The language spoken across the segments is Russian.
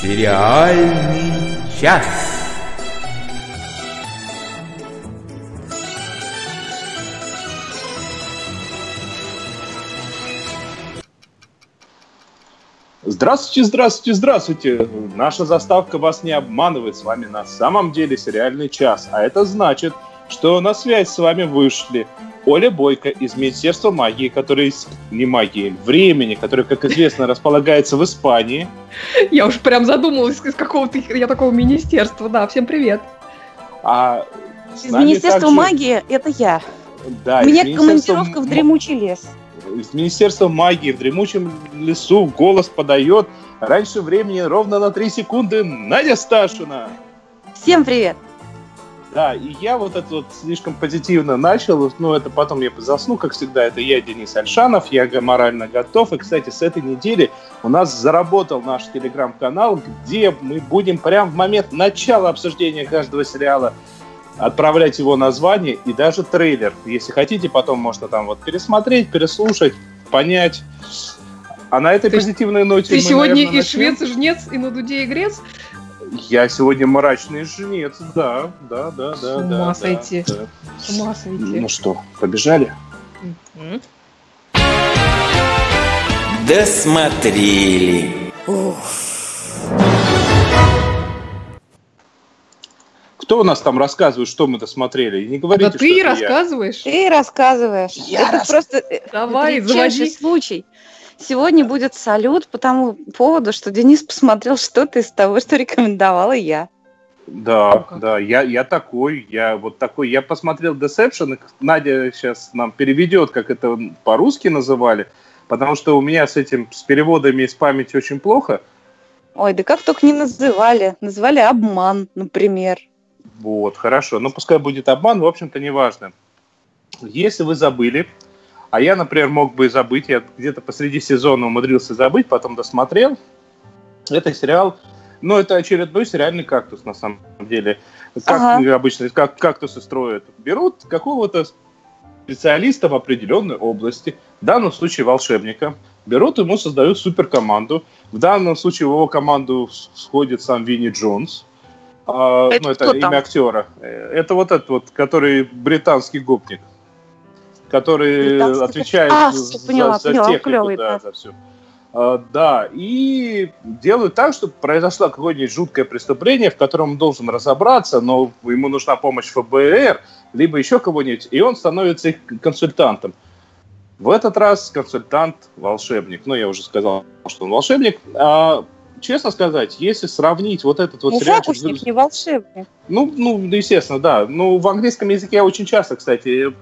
Сериальный час. Здравствуйте, здравствуйте, здравствуйте! Наша заставка вас не обманывает. С вами на самом деле сериальный час. А это значит, что на связь с вами вышли Оля Бойко из Министерства магии, который не магии, времени, который, как известно, располагается в Испании. Я уж прям задумалась, из какого-то я такого министерства. Да, всем привет. А из Министерства также... магии это я. Да, У меня министерства... командировка в дремучий лес. Из Министерства магии в дремучем лесу голос подает раньше времени ровно на 3 секунды Надя Сташина. Всем привет. Да, и я вот это вот слишком позитивно начал, ну, это потом я засну, как всегда, это я, Денис Альшанов, я морально готов, и, кстати, с этой недели у нас заработал наш телеграм-канал, где мы будем прямо в момент начала обсуждения каждого сериала отправлять его название и даже трейлер. Если хотите, потом можно там вот пересмотреть, переслушать, понять. А на этой ты, позитивной ноте Ты мы, сегодня наверное, и начнем. швец, и жнец, и на дуде, и грец? Я сегодня мрачный жнец, да, да, да, да. С ума да, сойти. Да, да. С ума сойти. Ну что, побежали? Досмотрели. Кто у нас там рассказывает, что мы досмотрели? Не говорите, да ты рассказываешь. Я. Ты рассказываешь. Я это рас... просто Давай, заводи. случай. Сегодня будет салют по тому поводу, что Денис посмотрел что-то из того, что рекомендовала я. Да, да, я, я такой, я вот такой. Я посмотрел Deception, Надя сейчас нам переведет, как это по-русски называли, потому что у меня с этим, с переводами из памяти очень плохо. Ой, да как только не называли. Называли обман, например. Вот, хорошо. Ну, пускай будет обман, в общем-то, неважно. Если вы забыли, а я, например, мог бы забыть, я где-то посреди сезона умудрился забыть, потом досмотрел. Это сериал, ну, это очередной сериальный кактус, на самом деле. Как ага. обычно, как кактусы строят? Берут какого-то специалиста в определенной области, в данном случае волшебника, берут ему, создают суперкоманду. В данном случае в его команду входит сам Винни Джонс. А, это ну, это имя там? актера. Э, это вот этот вот, который британский гопник который отвечает а, за, поняла, за поняла, технику, клевый, да, да. за все. Uh, да, и делают так, чтобы произошло какое-нибудь жуткое преступление, в котором он должен разобраться, но ему нужна помощь ФБР, либо еще кого-нибудь, и он становится их консультантом. В этот раз консультант волшебник. Ну, я уже сказал, что он волшебник. А, честно сказать, если сравнить вот этот вот не сериал... Фокусник, не волшебник. Ну, ну, естественно, да. Ну, в английском языке очень часто, кстати,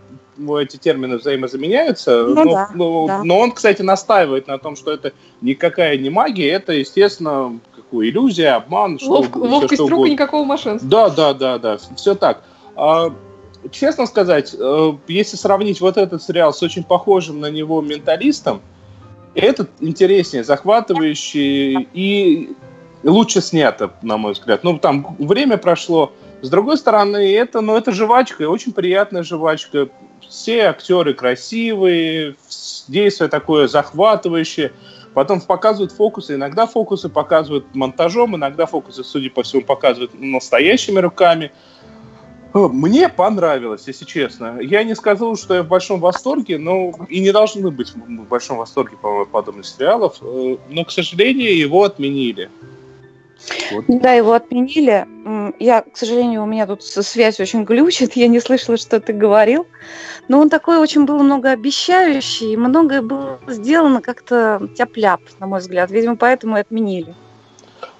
эти термины взаимозаменяются. Ну, но, да, но, да. но он, кстати, настаивает на том, что это никакая не магия, это, естественно, какую иллюзия, обман. Ловк, что, ловкость что рук и никакого мошеннства. Да, да, да, да, все так. А, честно сказать, э, если сравнить вот этот сериал с очень похожим на него менталистом, этот интереснее, захватывающий и лучше снято, на мой взгляд. Ну, там время прошло. С другой стороны, это, ну, это жвачка, очень приятная жвачка все актеры красивые, действие такое захватывающее. Потом показывают фокусы. Иногда фокусы показывают монтажом, иногда фокусы, судя по всему, показывают настоящими руками. Мне понравилось, если честно. Я не сказал, что я в большом восторге, но и не должны быть в большом восторге, по подобных сериалов. Э, но, к сожалению, его отменили. Вот. Да, его отменили. Я, к сожалению, у меня тут связь очень глючит, я не слышала, что ты говорил. Но он такой очень был многообещающий, и многое было сделано как-то тяп-ляп, на мой взгляд. Видимо, поэтому и отменили.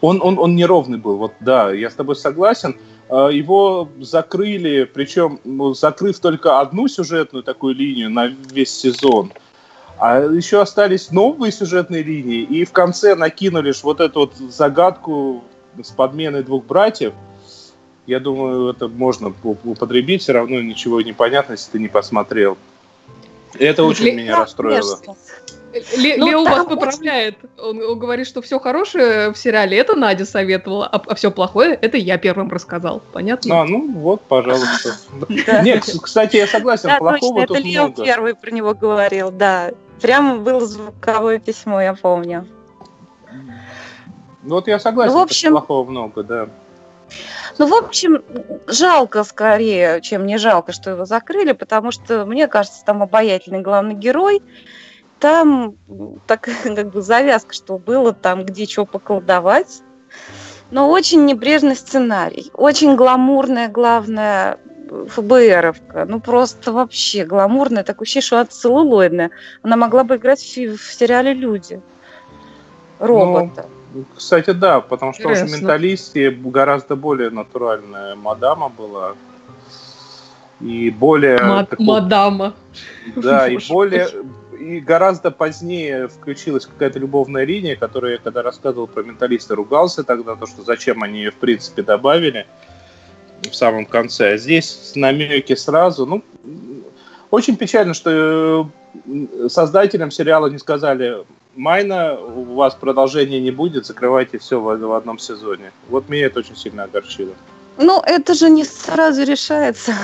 Он, он, он неровный был, вот да, я с тобой согласен. А, его закрыли, причем ну, закрыв только одну сюжетную такую линию на весь сезон – а еще остались новые сюжетные линии, и в конце накинули вот эту вот загадку с подменой двух братьев. Я думаю, это можно употребить, все равно ничего не понятно, если ты не посмотрел. Это очень Ле- меня расстроило. Ле- ну, Лео вас поправляет. Он, он говорит, что все хорошее в сериале это Надя советовала, а, а все плохое это я первым рассказал. Понятно? А, ну вот, пожалуйста. Нет, кстати, я согласен, плохого тут много. Это Лео первый про него говорил, да. Прямо было звуковое письмо, я помню. Ну вот я согласен, ну, в общем, плохого много, да. Ну, в общем, жалко скорее, чем не жалко, что его закрыли, потому что, мне кажется, там обаятельный главный герой, там так как бы завязка, что было там, где что поколдовать. Но очень небрежный сценарий, очень гламурная, главная ФБРовка. Ну, просто вообще гламурная, такое ощущение, что она целлулоидная. Она могла бы играть в, в сериале «Люди». Робота. Ну, кстати, да, потому что Интересно. в «Менталисте» гораздо более натуральная мадама была. И более... Мад- такой... Мадама. Да, и более... И гораздо позднее включилась какая-то любовная линия, которую я когда рассказывал про менталиста, ругался тогда, то, что зачем они ее, в принципе, добавили в самом конце. А здесь намеки сразу. Ну, очень печально, что э, создателям сериала не сказали, Майна, у вас продолжения не будет, закрывайте все в, в одном сезоне. Вот меня это очень сильно огорчило. Ну, это же не сразу решается.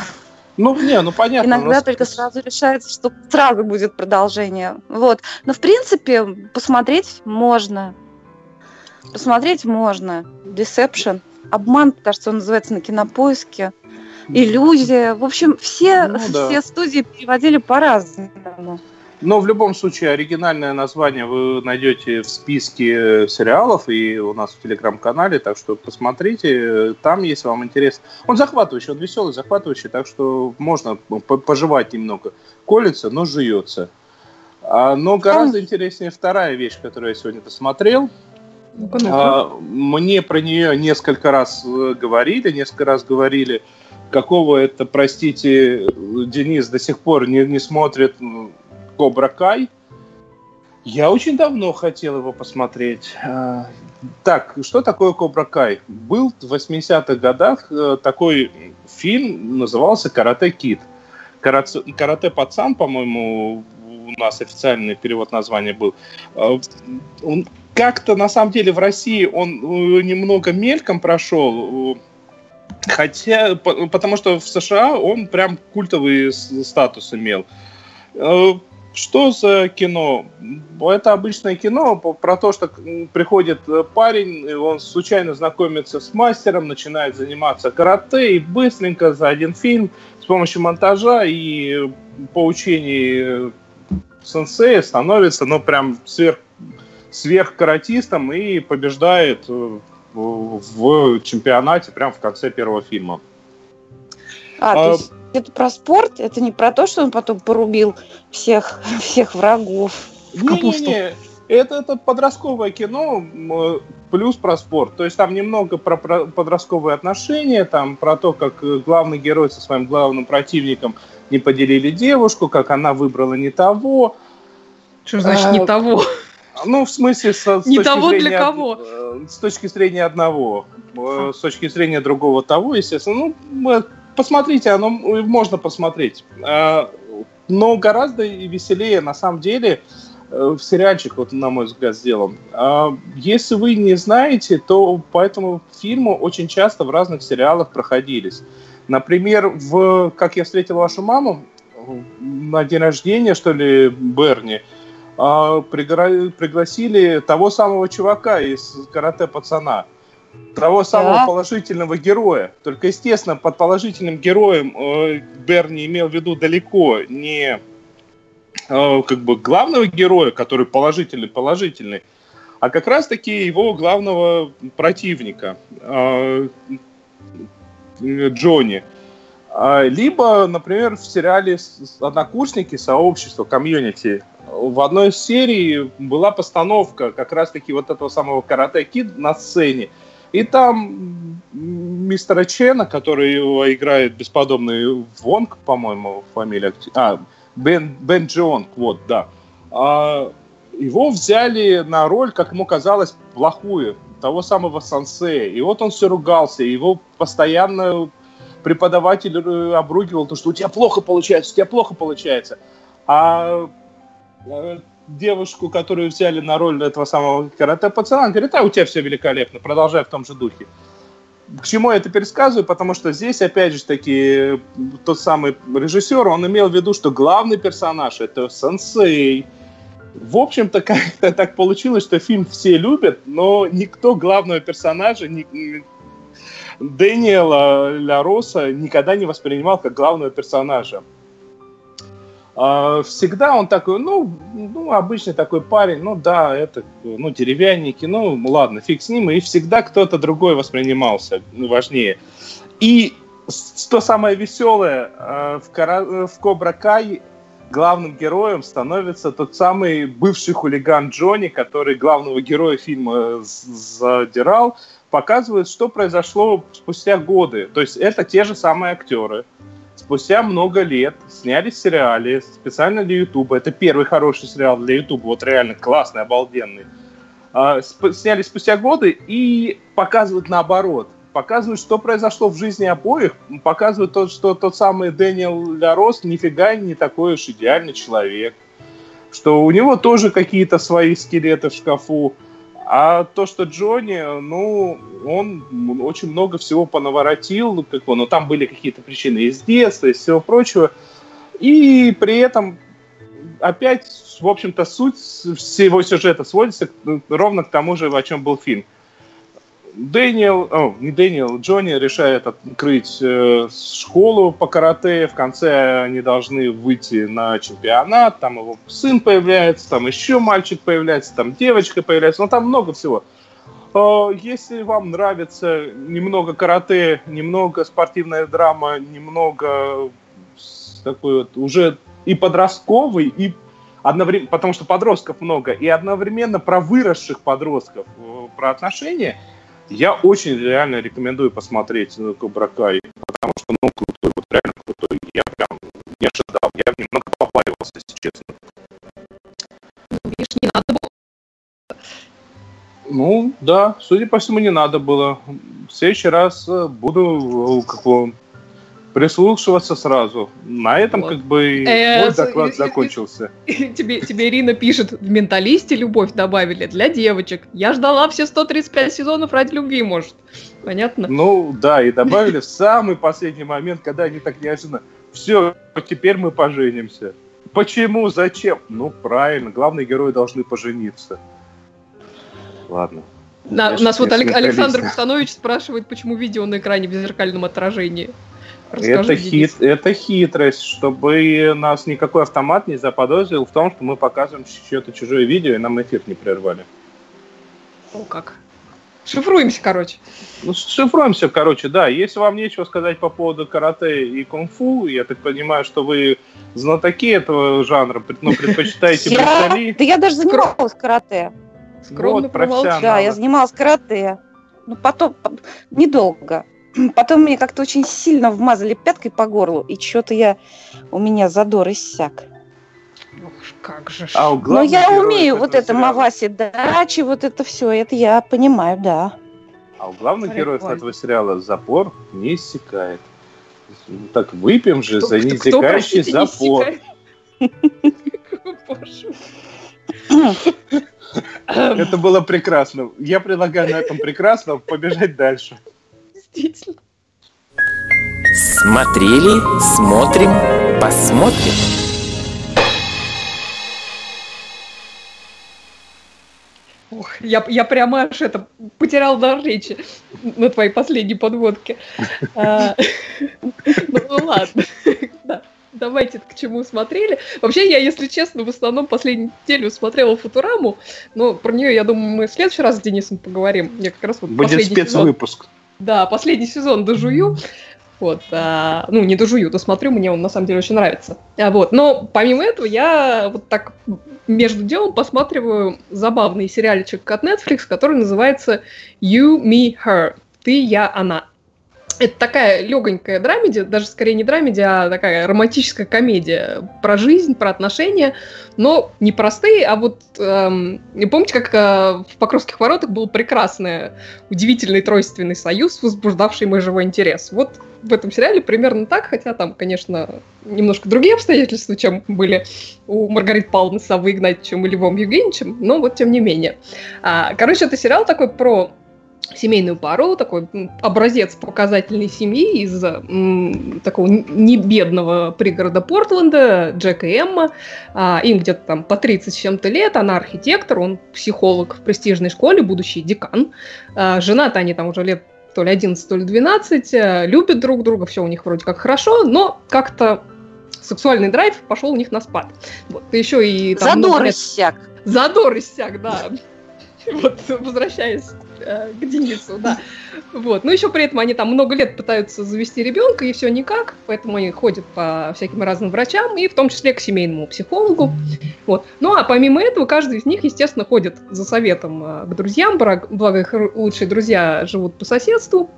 Ну, не, ну понятно. Иногда но... только сразу решается, что сразу будет продолжение. Вот. Но, в принципе, посмотреть можно. Посмотреть можно. Deception. Обман, кажется, он называется на кинопоиске. Иллюзия. В общем, все, ну, да. все студии переводили по-разному. Но в любом случае оригинальное название вы найдете в списке сериалов и у нас в телеграм-канале, так что посмотрите, там есть вам интерес. Он захватывающий, он веселый, захватывающий, так что можно пожевать немного. Колется, но жуется. А, но гораздо интереснее вторая вещь, которую я сегодня посмотрел. А, мне про нее несколько раз э, говорили, несколько раз говорили, какого это, простите, Денис до сих пор не, не смотрит Кобра Кай. Я очень давно хотел его посмотреть. А, так, что такое Кобра Кай? Был в 80-х годах э, такой фильм, назывался «Карате Кит». «Карате пацан», по-моему, у нас официальный перевод названия был. А, он как-то, на самом деле, в России он э, немного мельком прошел, хотя, потому что в США он прям культовый статус имел. Э, что за кино? Это обычное кино про то, что приходит э, парень, он случайно знакомится с мастером, начинает заниматься карате, и быстренько за один фильм с помощью монтажа и поучений сенсея становится, ну, прям сверх, сверхкаратистом и побеждает э, в чемпионате прям в конце первого фильма. А, а то есть это про спорт, это не про то, что он потом порубил всех, всех врагов. Не-не-не, это, это подростковое кино плюс про спорт. То есть там немного про, про подростковые отношения, там про то, как э, главный герой со своим главным противником не поделили девушку, как она выбрала не того. Что значит а, не того? Ну, в смысле, со, с не того зрения, для кого? Э, с точки зрения одного, с точки зрения другого того, естественно. Ну, посмотрите, оно можно посмотреть. А, но гораздо веселее, на самом деле, э, в сериальчик, вот, на мой взгляд, сделан. А, если вы не знаете, то по этому фильму очень часто в разных сериалах проходились. Например, в «Как я встретил вашу маму» на день рождения, что ли, Берни, а, пригласили того самого чувака из «Карате пацана», того самого да. положительного героя. Только, естественно, под положительным героем э, Берни имел в виду далеко не э, как бы главного героя, который положительный, положительный, а как раз-таки его главного противника э, Джонни. А, либо, например, в сериале «Однокурсники. Сообщество. Community» в одной из серий была постановка как раз-таки вот этого самого Karate Kid на сцене. И там мистера Чена, который его играет бесподобный Вонг, по-моему, фамилия. А, Кен, Кен Джонг, вот, да. А, его взяли на роль, как ему казалось, плохую, того самого сансея. И вот он все ругался, его постоянно преподаватель э, обругивал, то, что у тебя плохо получается, у тебя плохо получается. А э, девушку, которую взяли на роль этого самого карате-пацана, говорит, а у тебя все великолепно, продолжай в том же духе. К чему я это пересказываю? Потому что здесь, опять же таки, тот самый режиссер, он имел в виду, что главный персонаж — это сенсей, В общем-то, как-то так получилось, что фильм все любят, но никто главного персонажа, ни, Дэниела Ля никогда не воспринимал как главного персонажа. А, всегда он такой, ну, ну, обычный такой парень, ну да, это, ну, деревянники, ну, ладно, фиг с ним, и всегда кто-то другой воспринимался важнее. И что самое веселое, а, в, в Кобра Кай главным героем становится тот самый бывший хулиган Джонни, который главного героя фильма задирал, показывает, что произошло спустя годы. То есть это те же самые актеры спустя много лет сняли сериале специально для Ютуба. Это первый хороший сериал для Ютуба, вот реально классный, обалденный. А, сняли спустя годы и показывают наоборот. Показывают, что произошло в жизни обоих. Показывают то, что тот самый Дэниел Лярос нифига не такой уж идеальный человек. Что у него тоже какие-то свои скелеты в шкафу. А то, что Джонни, ну, он очень много всего понаворотил, как бы, но там были какие-то причины из детства, из всего прочего. И при этом опять, в общем-то, суть всего сюжета сводится ровно к тому же, о чем был фильм. Дэниел, о, не Дэниел, Джонни решает открыть э, школу по карате. В конце они должны выйти на чемпионат. Там его сын появляется, там еще мальчик появляется, там девочка появляется. Ну, там много всего. Э, если вам нравится немного карате, немного спортивная драма, немного такой вот уже и подростковый, и одновременно, потому что подростков много, и одновременно про выросших подростков, э, про отношения – я очень реально рекомендую посмотреть Кобра Кай, потому что, ну, крутой, вот реально крутой. Я прям не ожидал, я немного побаивался, если честно. Видишь, не надо было. Ну, да, судя по всему, не надо было. В следующий раз э, буду э, как бы, прислушиваться сразу. На этом вот. как бы э, мой доклад закончился. Тебе, тебе Ирина пишет, в «Менталисте» любовь добавили для девочек. Я ждала все 135 сезонов ради любви, может. Понятно? Ну, да, и добавили в самый последний момент, когда они так неожиданно все, теперь мы поженимся. Почему? Зачем? Ну, правильно, главные герои должны пожениться. Ладно. На, нас вот Александр Кустанович спрашивает, почему видео на экране в зеркальном отражении. Это, хит, это хитрость, чтобы нас никакой автомат не заподозрил в том, что мы показываем что-то чужое видео, и нам эфир не прервали. О, как. Шифруемся, короче. Ну, шифруемся, короче, да. Если вам нечего сказать по поводу карате и кунг-фу, я так понимаю, что вы знатоки этого жанра, но ну, предпочитаете брутали. Да я даже занималась карате. Скромно вот, Да, я занималась карате. Ну, потом, недолго. Потом мне как-то очень сильно вмазали пяткой по горлу, и что-то я, у меня задор иссяк. Ох, как же. А у Но я умею вот это сериала... Маваси Дачи, вот это все, это я понимаю, да. А у главных Прикольно. героев этого сериала запор не иссякает. Ну, так выпьем же кто, за неиссякающий запор. Это было прекрасно. Я предлагаю на этом прекрасно побежать дальше. Действительно. Смотрели, смотрим, посмотрим. Ох, я, я прямо аж это потерял дар речи на твоей последней подводке. А, ну ладно давайте к чему смотрели. Вообще, я, если честно, в основном последнюю неделю смотрела Футураму, но про нее, я думаю, мы в следующий раз с Денисом поговорим. Я как раз вот Будет спецвыпуск. Да, последний сезон дожую. Вот, а, ну, не дожую, досмотрю, мне он на самом деле очень нравится. А, вот, но помимо этого я вот так между делом посматриваю забавный сериальчик от Netflix, который называется You, Me, Her. Ты, я, она. Это такая легонькая драмеди, даже скорее не драмеди, а такая романтическая комедия про жизнь, про отношения, но не простые, а вот эм, помните, как э, в Покровских воротах был прекрасный, удивительный тройственный союз, возбуждавший мой живой интерес. Вот в этом сериале примерно так, хотя там, конечно, немножко другие обстоятельства, чем были у Маргариты Павловны Савы Игнатьевичем и Львом Евгеньевичем, но вот тем не менее. А, короче, это сериал такой про семейную пару, такой образец показательной семьи из м, такого небедного пригорода Портленда, Джек и Эмма. А, им где-то там по 30 с чем-то лет, она архитектор, он психолог в престижной школе, будущий декан. А, женаты они там уже лет то ли 11, то ли 12, а, любят друг друга, все у них вроде как хорошо, но как-то сексуальный драйв пошел у них на спад. Вот, еще и... Там, Задор ну, иссяк. Задор иссяк, да. Вот, возвращаясь э, к Денису, да. Вот. Но еще при этом они там много лет пытаются завести ребенка, и все никак, поэтому они ходят по всяким разным врачам, и в том числе к семейному психологу. Вот. Ну, а помимо этого, каждый из них, естественно, ходит за советом э, к друзьям, благо их лучшие друзья живут по соседству,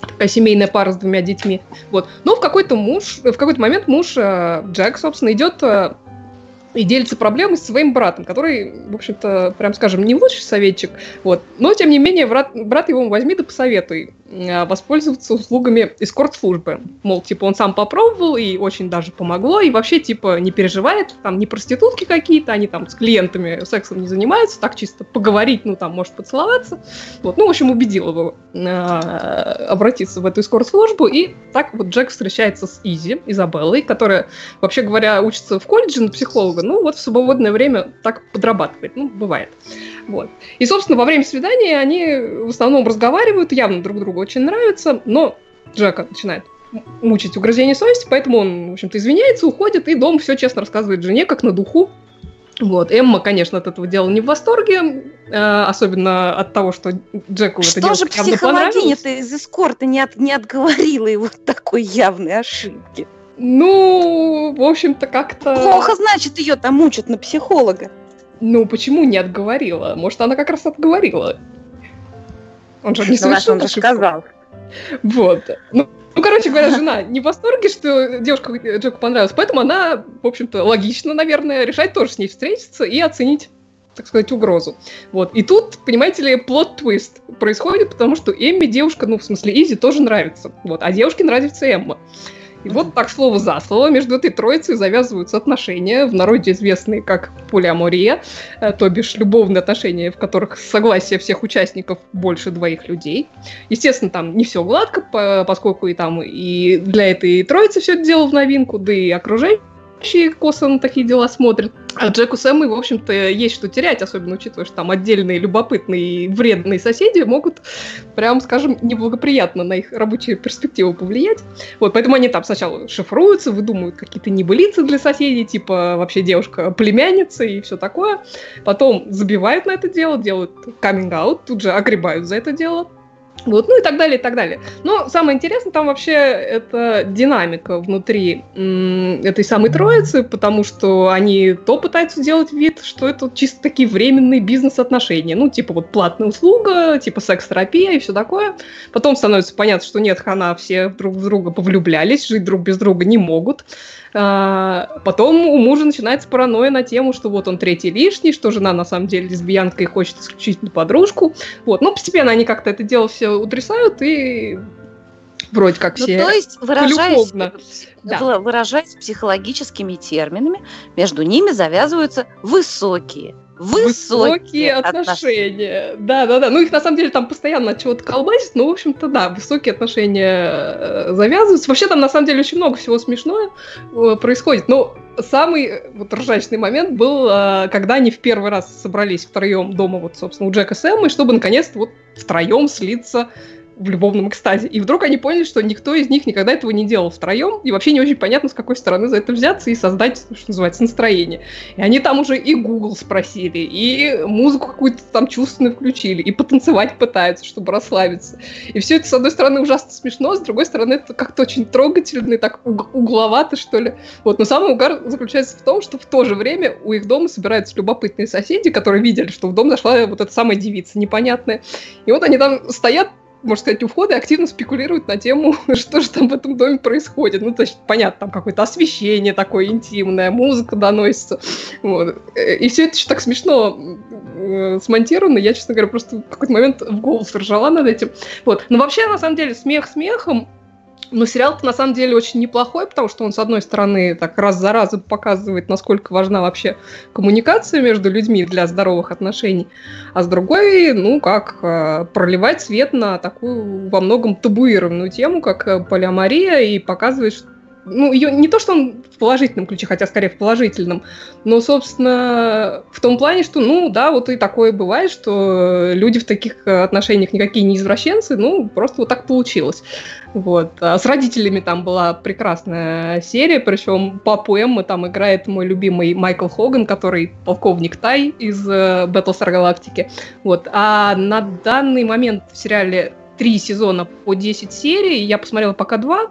такая семейная пара с двумя детьми. Вот. Но в какой-то муж, в какой-то момент муж э, Джек, собственно, идет э, и делится проблемой с своим братом, который, в общем-то, прям скажем, не лучший советчик, вот, но, тем не менее, брат, брат его возьми да посоветуй воспользоваться услугами эскорт-службы. Мол, типа, он сам попробовал, и очень даже помогло, и вообще, типа, не переживает, там, не проститутки какие-то, они там с клиентами сексом не занимаются, так чисто поговорить, ну, там, может поцеловаться. Вот, ну, в общем, убедил его э, обратиться в эту эскорт-службу, и так вот Джек встречается с Изи, Изабеллой, которая, вообще говоря, учится в колледже на психолога. Ну, вот в свободное время так подрабатывает. Ну, бывает. Вот. И, собственно, во время свидания они в основном разговаривают, явно друг другу очень нравятся, но Джека начинает мучить угрызение совести, поэтому он, в общем-то, извиняется, уходит, и дом все честно рассказывает жене, как на духу. Вот. Эмма, конечно, от этого дела не в восторге, э, особенно от того, что Джеку что это же психологиня-то из эскорта не, от, не отговорила его от такой явной ошибки? Ну, в общем-то, как-то... Плохо, значит, ее там мучат на психолога. Ну, почему не отговорила? Может, она как раз отговорила. Он же не совершил он же сказал. Вот. Ну, ну, короче говоря, жена не в восторге, что девушка Джеку понравилась, поэтому она, в общем-то, логично, наверное, решает тоже с ней встретиться и оценить так сказать, угрозу. Вот. И тут, понимаете ли, плод-твист происходит, потому что Эмми девушка, ну, в смысле, Изи тоже нравится. Вот. А девушке нравится Эмма. И вот так слово за слово между этой троицей завязываются отношения, в народе известные как полиамория, э, то бишь любовные отношения, в которых согласие всех участников больше двоих людей. Естественно, там не все гладко, поскольку и там и для этой троицы все это дело в новинку, да и окружение вообще косо на такие дела смотрят. А Джеку с Эммой, в общем-то, есть что терять, особенно учитывая, что там отдельные любопытные и вредные соседи могут, прям скажем, неблагоприятно на их рабочие перспективы повлиять. Вот, поэтому они там сначала шифруются, выдумывают какие-то небылицы для соседей, типа вообще девушка племянница и все такое. Потом забивают на это дело, делают каминг-аут, тут же огребают за это дело. Вот, ну и так далее, и так далее. Но самое интересное там вообще это динамика внутри этой самой троицы, потому что они то пытаются делать вид, что это чисто такие временные бизнес-отношения. Ну, типа вот платная услуга, типа секс-терапия и все такое. Потом становится понятно, что нет, хана, все друг в друга повлюблялись, жить друг без друга не могут. А, потом у мужа начинается паранойя на тему, что вот он третий лишний, что жена на самом деле лесбиянка и хочет исключительно подружку. Вот. Но постепенно они как-то это дело все утрясают и вроде как ну, все то есть, выражаясь, да. выражаясь психологическими терминами, между ними завязываются высокие Высокие, высокие отношения. Да, да, да. Ну, их на самом деле там постоянно от чего-то колбасит, но, в общем-то, да, высокие отношения э, завязываются. Вообще там на самом деле очень много всего смешного э, происходит. Но самый э, вот ржачный момент был, когда они в первый раз собрались втроем дома, вот, собственно, у Джека Эммой, чтобы наконец-то вот втроем слиться в любовном экстазе. И вдруг они поняли, что никто из них никогда этого не делал втроем, и вообще не очень понятно, с какой стороны за это взяться и создать, что называется, настроение. И они там уже и Google спросили, и музыку какую-то там чувственную включили, и потанцевать пытаются, чтобы расслабиться. И все это, с одной стороны, ужасно смешно, с другой стороны, это как-то очень трогательно и так угловато, что ли. Вот. Но самый угар заключается в том, что в то же время у их дома собираются любопытные соседи, которые видели, что в дом зашла вот эта самая девица непонятная. И вот они там стоят, можно сказать, у входа активно спекулируют на тему, что же там в этом доме происходит. Ну, то есть, понятно, там какое-то освещение такое интимное, музыка доносится. Вот. И все это еще так смешно э, смонтировано. Я, честно говоря, просто в какой-то момент в голос ржала над этим. Вот. Но вообще, на самом деле, смех смехом, Но сериал-то на самом деле очень неплохой, потому что он, с одной стороны, так раз за разом показывает, насколько важна вообще коммуникация между людьми для здоровых отношений, а с другой, ну, как э, проливать свет на такую во многом табуированную тему, как э, полиамория, и показывает, ну, ее не то, что он в положительном ключе, хотя скорее в положительном, но, собственно, в том плане, что, ну, да, вот и такое бывает, что люди в таких отношениях никакие не извращенцы, ну, просто вот так получилось. Вот. А с родителями там была прекрасная серия, причем папу Эммы там играет мой любимый Майкл Хоган, который полковник Тай из э, Battlestar Galactica. Вот. А на данный момент в сериале три сезона по 10 серий, я посмотрела пока два,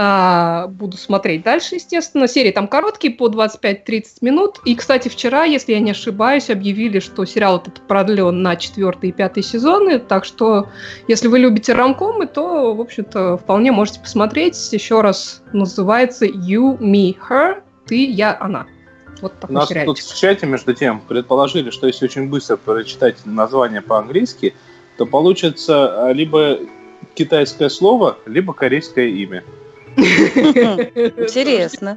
а, буду смотреть дальше, естественно. Серии там короткие, по 25-30 минут. И, кстати, вчера, если я не ошибаюсь, объявили, что сериал этот продлен на четвертый и пятый сезоны. Так что, если вы любите рамкомы, то, в общем-то, вполне можете посмотреть. Еще раз называется You, Me, Her. Ты, я, она. Вот такой нас сериальчик. тут в чате, между тем, предположили, что если очень быстро прочитать название по-английски, то получится а, либо китайское слово, либо корейское имя. Интересно.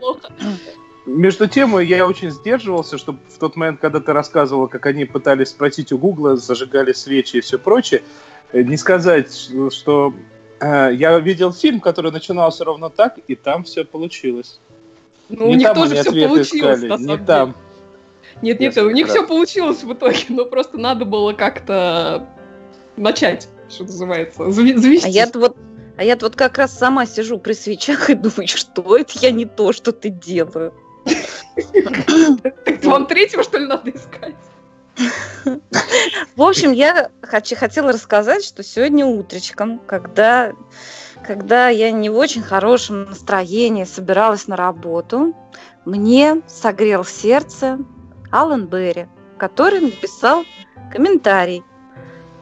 Между тем, я очень сдерживался, чтобы в тот момент, когда ты рассказывала, как они пытались спросить у Гугла, зажигали свечи и все прочее, э, не сказать, что э, я видел фильм, который начинался ровно так, и там все получилось. Ну, не у них тоже все получилось, искали, на самом не деле. там. Нет, нет, у них все получилось в итоге, но просто надо было как-то начать, что называется, завести. А я вот а я вот как раз сама сижу при свечах и думаю, что это я не то, что ты делаю. Так вам третьего, что ли, надо искать? В общем, я хотела рассказать, что сегодня утречком, когда, когда я не в очень хорошем настроении собиралась на работу, мне согрел сердце Алан Берри, который написал комментарий,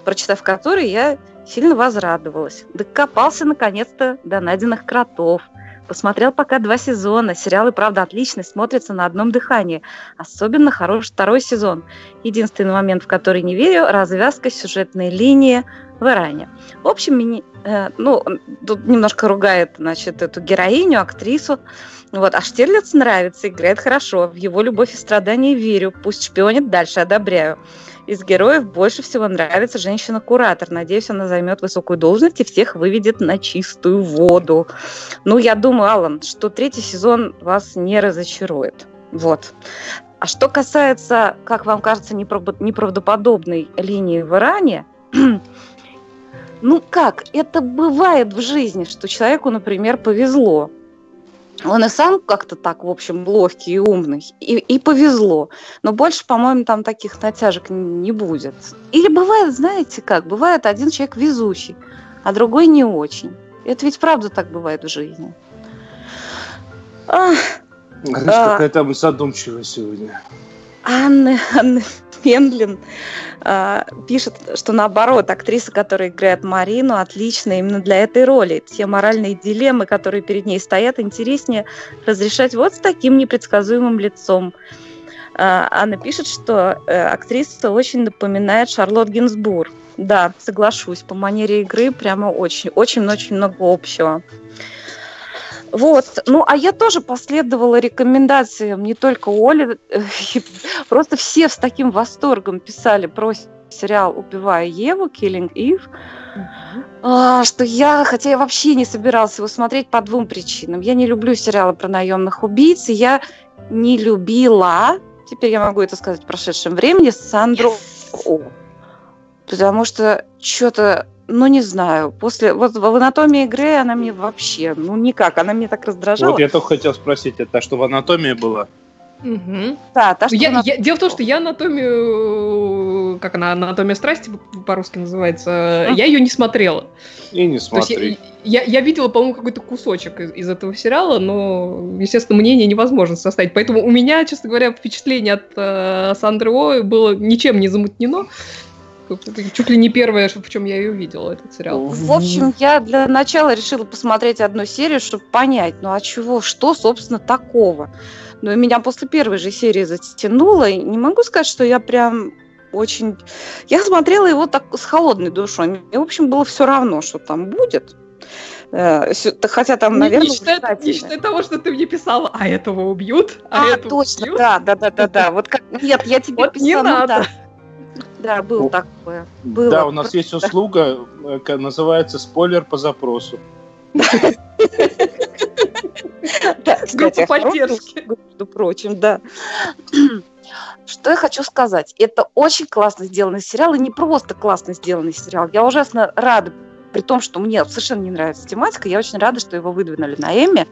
прочитав который, я Сильно возрадовалась. Докопался наконец-то до найденных кротов. Посмотрел пока два сезона. Сериалы, правда, отличный, смотрятся на одном дыхании. Особенно хорош второй сезон. Единственный момент, в который не верю, развязка сюжетной линии в Иране. В общем, мини, э, ну, тут немножко ругает, значит, эту героиню, актрису. Вот, а Штирлиц нравится, играет хорошо. В его любовь и страдания верю. Пусть шпионит дальше, одобряю. Из героев больше всего нравится женщина-куратор. Надеюсь, она займет высокую должность и всех выведет на чистую воду. Ну, я думаю, Алан, что третий сезон вас не разочарует. Вот. А что касается, как вам кажется, неправдоподобной линии в Иране, ну как, это бывает в жизни, что человеку, например, повезло. Он и сам как-то так, в общем, ловкий и умный. И, и повезло. Но больше, по-моему, там таких натяжек не будет. Или бывает, знаете как, бывает один человек везучий, а другой не очень. Это ведь правда так бывает в жизни. Ах, Знаешь, а, какая там задумчивая сегодня. Анны, Анны Пендлин э, пишет, что наоборот, актриса, которая играет Марину, отличная именно для этой роли. Те моральные дилеммы, которые перед ней стоят, интереснее разрешать вот с таким непредсказуемым лицом. Э, Анна пишет, что э, актриса очень напоминает Шарлотт Гинзбур. Да, соглашусь, по манере игры прямо очень, очень-очень много общего. Вот. Ну, а я тоже последовала рекомендациям не только Оли, просто все с таким восторгом писали про сериал «Убивая Еву», «Killing Eve», а, что я, хотя я вообще не собиралась его смотреть по двум причинам. Я не люблю сериалы про наемных убийц, и я не любила, теперь я могу это сказать в прошедшем времени, Сандру О. Потому что что-то ну, не знаю. После вот в анатомии игры она мне вообще, ну, никак. Она мне так раздражала. Вот я только хотел спросить, это что в анатомии было? Угу. Да, та, что я, она... я, дело в том, что я анатомию, как она, анатомия страсти по-русски называется, а? я ее не смотрела. И не смотри. Я, я, я видела, по-моему, какой-то кусочек из, из этого сериала, но, естественно, мнение невозможно составить. Поэтому у меня, честно говоря, впечатление от э, Сандры О было ничем не замутнено. Чуть ли не первое, в чем я ее увидела, этот сериал. В общем, я для начала решила посмотреть одну серию, чтобы понять, ну а чего, что, собственно, такого. Но меня после первой же серии затянуло, и не могу сказать, что я прям очень... Я смотрела его так с холодной душой. Мне, в общем, было все равно, что там будет. Э, хотя там, не, наверное... Не считая, не считая того, что ты мне писала, а этого убьют, а, а этого точно, убьют. да, да, да, да, да. Вот как... Нет, я тебе вот писала, не надо. Да. Да, было ну, такое. Было. Да, у нас есть услуга, э, называется спойлер по запросу. Да, кстати, поддержки. Между прочим, да. Что я хочу сказать? Это очень классно сделанный сериал, и не просто классно сделанный сериал. Я ужасно рада, при том, что мне совершенно не нравится тематика, я очень рада, что его выдвинули на Эмме,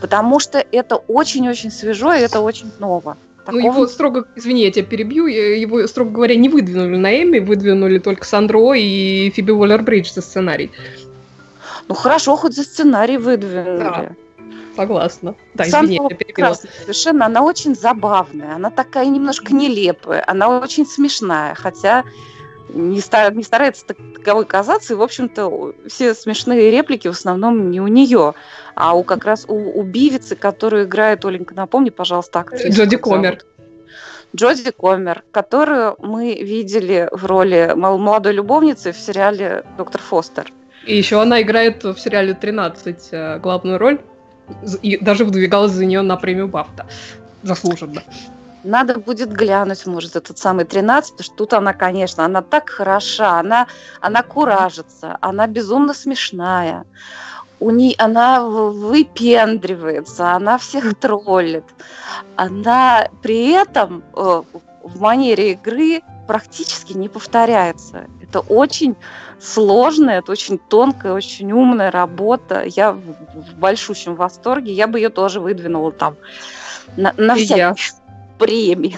потому что это очень-очень свежо, и это очень ново. Такого... Ну, его строго, извини, я тебя перебью, его, строго говоря, не выдвинули на Эмми, выдвинули только Сандро и Фиби Уоллер-Бридж за сценарий. Ну, хорошо, хоть за сценарий выдвинули. Да. Согласна. Да, извини, я перебила. Совершенно, она очень забавная, она такая немножко нелепая, она очень смешная, хотя не, стар, не старается таковой казаться, и, в общем-то, все смешные реплики в основном не у нее, а у как раз у убивицы, которую играет, Оленька, напомни, пожалуйста, актрису. Джоди Комер. Джоди Комер, которую мы видели в роли молодой любовницы в сериале «Доктор Фостер». И еще она играет в сериале «13» э, главную роль, и даже выдвигалась за нее на премию Бафта. Заслуженно. Надо будет глянуть, может, этот самый 13, потому что тут она, конечно, она так хороша, она, она куражится, она безумно смешная. У нее, она выпендривается, она всех троллит. Она при этом э, в манере игры практически не повторяется. Это очень сложная, это очень тонкая, очень умная работа. Я в, большущем восторге. Я бы ее тоже выдвинула там на, на всякие премии.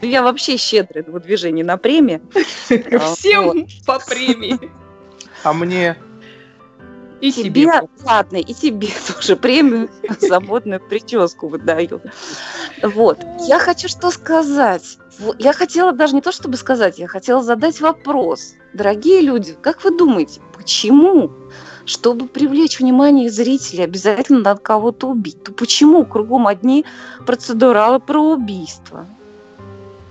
Ну, я вообще щедрая в движении на премии. Всем по премии. А мне и тебе, тебе ладно, и тебе тоже премию за модную прическу выдаю. Вот. Я хочу что сказать. Я хотела даже не то, чтобы сказать, я хотела задать вопрос. Дорогие люди, как вы думаете, почему чтобы привлечь внимание зрителей, обязательно надо кого-то убить. То почему кругом одни процедуралы про убийство?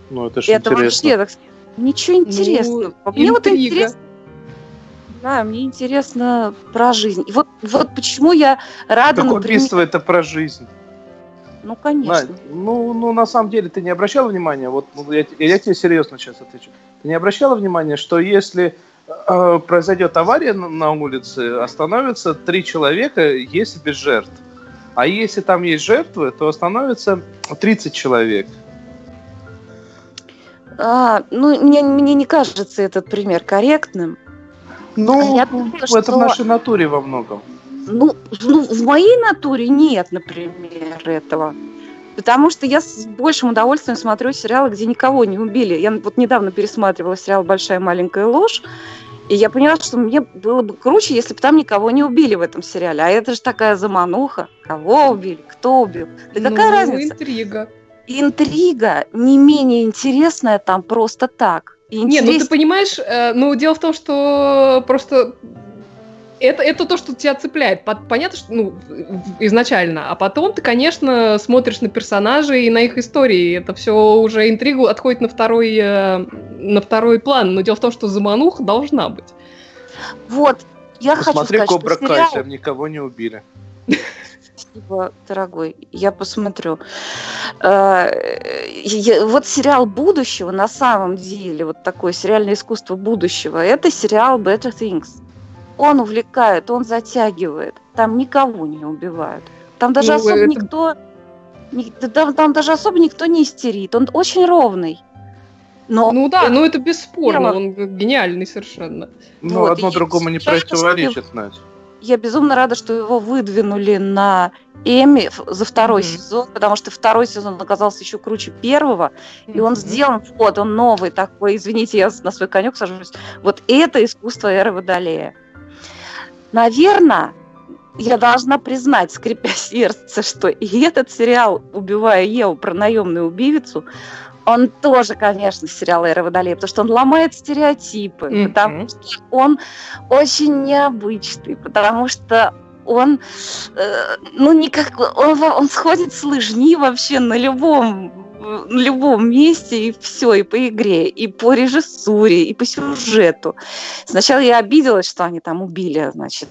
Ну, это же это интересно. Вообще, так, ничего интересного. Ну, мне вот интересно. Да, мне интересно про жизнь. И вот, вот почему я рада... Так например... убийство это про жизнь. Ну, конечно. На, ну, ну, на самом деле, ты не обращала внимания, вот ну, я, я тебе серьезно сейчас отвечу. Ты не обращала внимания, что если произойдет авария на, улице, остановится три человека, если без жертв. А если там есть жертвы, то остановится 30 человек. А, ну, мне, мне не кажется этот пример корректным. Ну, я думаю, это что... в нашей натуре во многом. Ну, ну, в моей натуре нет, например, этого. Потому что я с большим удовольствием смотрю сериалы, где никого не убили. Я вот недавно пересматривала сериал «Большая маленькая ложь», и я поняла, что мне было бы круче, если бы там никого не убили в этом сериале. А это же такая замануха. Кого убили, кто убил. Да какая ну, разница? интрига. Интрига не менее интересная там просто так. Не, ну ты понимаешь, э, ну дело в том, что просто это, это то, что тебя цепляет. Понятно, что ну, изначально. А потом ты, конечно, смотришь на персонажей и на их истории. Это все уже интригу отходит на второй, э, на второй план. Но дело в том, что замануха должна быть. Вот, я Посмотри, хочу сказать, Кобра что сериал... Кай, никого не убили. Спасибо, дорогой. Я посмотрю. Э, вот сериал будущего на самом деле, вот такое сериальное искусство будущего, это сериал Better Things он увлекает, он затягивает. Там никого не убивают. Там даже ну, особо это... никто... Там, там даже особо никто не истерит. Он очень ровный. Но ну да, это... ну это бесспорно, он гениальный совершенно. Ну, вот, одно другому не противоречит, Надя. Я безумно рада, что его выдвинули на Эми за второй mm-hmm. сезон, потому что второй сезон оказался еще круче первого, mm-hmm. и он сделан, вот, он новый такой, извините, я на свой конек сажусь, вот это искусство эры Водолея. Наверное, я должна признать, скрипя сердце, что и этот сериал «Убивая Еву» про наемную убивицу, он тоже, конечно, сериал «Эра Водолея», потому что он ломает стереотипы, mm-hmm. потому что он очень необычный, потому что он, э, ну, никак, он, он сходит с лыжни вообще на любом в любом месте, и все, и по игре, и по режиссуре, и по сюжету. Сначала я обиделась, что они там убили, значит,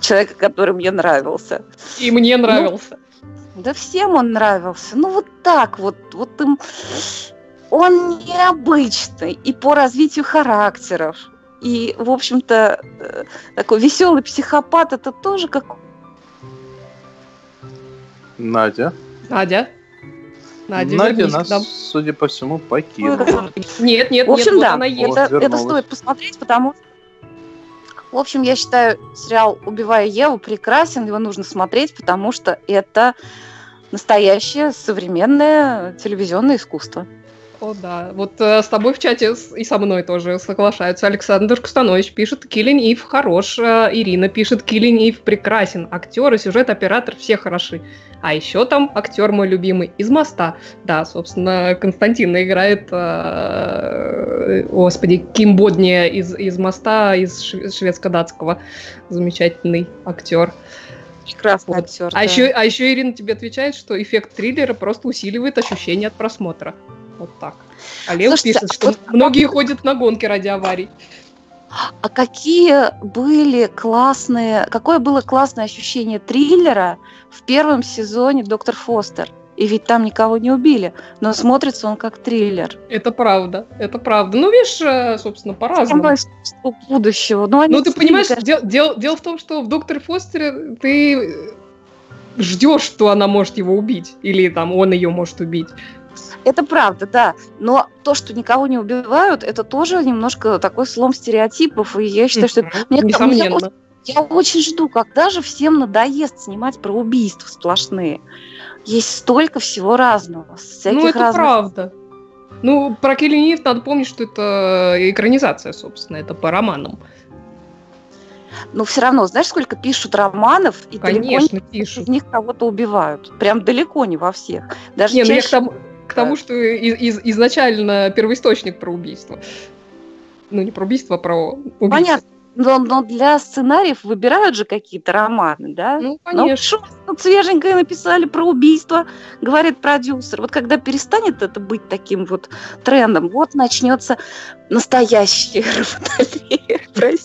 человека, который мне нравился. И мне ну, нравился. Ну, да всем он нравился. Ну вот так вот, вот им... Он необычный и по развитию характеров. И, в общем-то, э, такой веселый психопат это тоже как... Надя. Надя. Надя, Надя нас, нам. судя по всему, покинула. Нет, нет, В общем, нет, да, вот это, это стоит посмотреть, потому что в общем, я считаю, сериал «Убивая Еву» прекрасен, его нужно смотреть, потому что это настоящее современное телевизионное искусство. О, да. Вот э, с тобой в чате и со мной тоже соглашаются. Александр Кустанович пишет «Киллин Ив хорош», э, Ирина пишет «Киллин Ив прекрасен», актеры, сюжет, оператор, все хороши. А еще там актер мой любимый из «Моста». Да, собственно, Константин играет, э, господи, Ким Бодни из, из «Моста», из шведско-датского. Замечательный актер. Прекрасный вот. актер. А, да. еще, а еще Ирина тебе отвечает, что эффект триллера просто усиливает ощущение от просмотра. Вот так. А Лев Слушайте, пишет, что вот... многие ходят на гонки ради аварий. А какие были классные, какое было классное ощущение триллера в первом сезоне «Доктор Фостер»? И ведь там никого не убили, но смотрится он как триллер. Это правда, это правда. Ну, видишь, э, собственно, по-разному. будущего. Но ну, ты понимаешь, дело, дело, дело в том, что в «Докторе Фостере» ты ждешь, что она может его убить, или там он ее может убить. Это правда, да. Но то, что никого не убивают, это тоже немножко такой слом стереотипов. И я считаю, что... Мне, Несомненно. Мне, я очень жду, когда же всем надоест снимать про убийства сплошные. Есть столько всего разного. Ну, это разных... правда. Ну, про Келли надо помнить, что это экранизация, собственно, это по романам. Но все равно, знаешь, сколько пишут романов, и Конечно, далеко не пишут. из них кого-то убивают. Прям далеко не во всех. Даже не, чаще... ну я к тому, к тому, что из, из, изначально первоисточник про убийство. Ну, не про убийство, а про убийство. Понятно. Но, но для сценариев выбирают же какие-то романы, да? Ну, ну конечно. Ну, свеженькое написали про убийство, говорит продюсер. Вот когда перестанет это быть таким вот трендом, вот начнется настоящий равнодолие.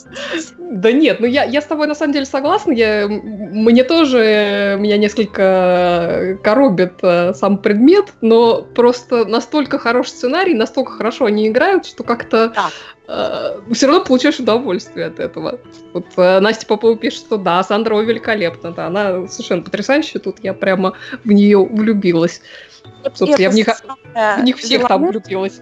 Да нет, ну я, я с тобой на самом деле согласна. Я, мне тоже меня несколько коробит э, сам предмет, но просто настолько хороший сценарий, настолько хорошо они играют, что как-то да. э, все равно получаешь удовольствие от этого. Вот э, Настя Попова пишет, что да, Сандра великолепна, да, она совершенно потрясающая, тут я прямо в нее влюбилась. Собственно, я в них, в них всех там влюбилась.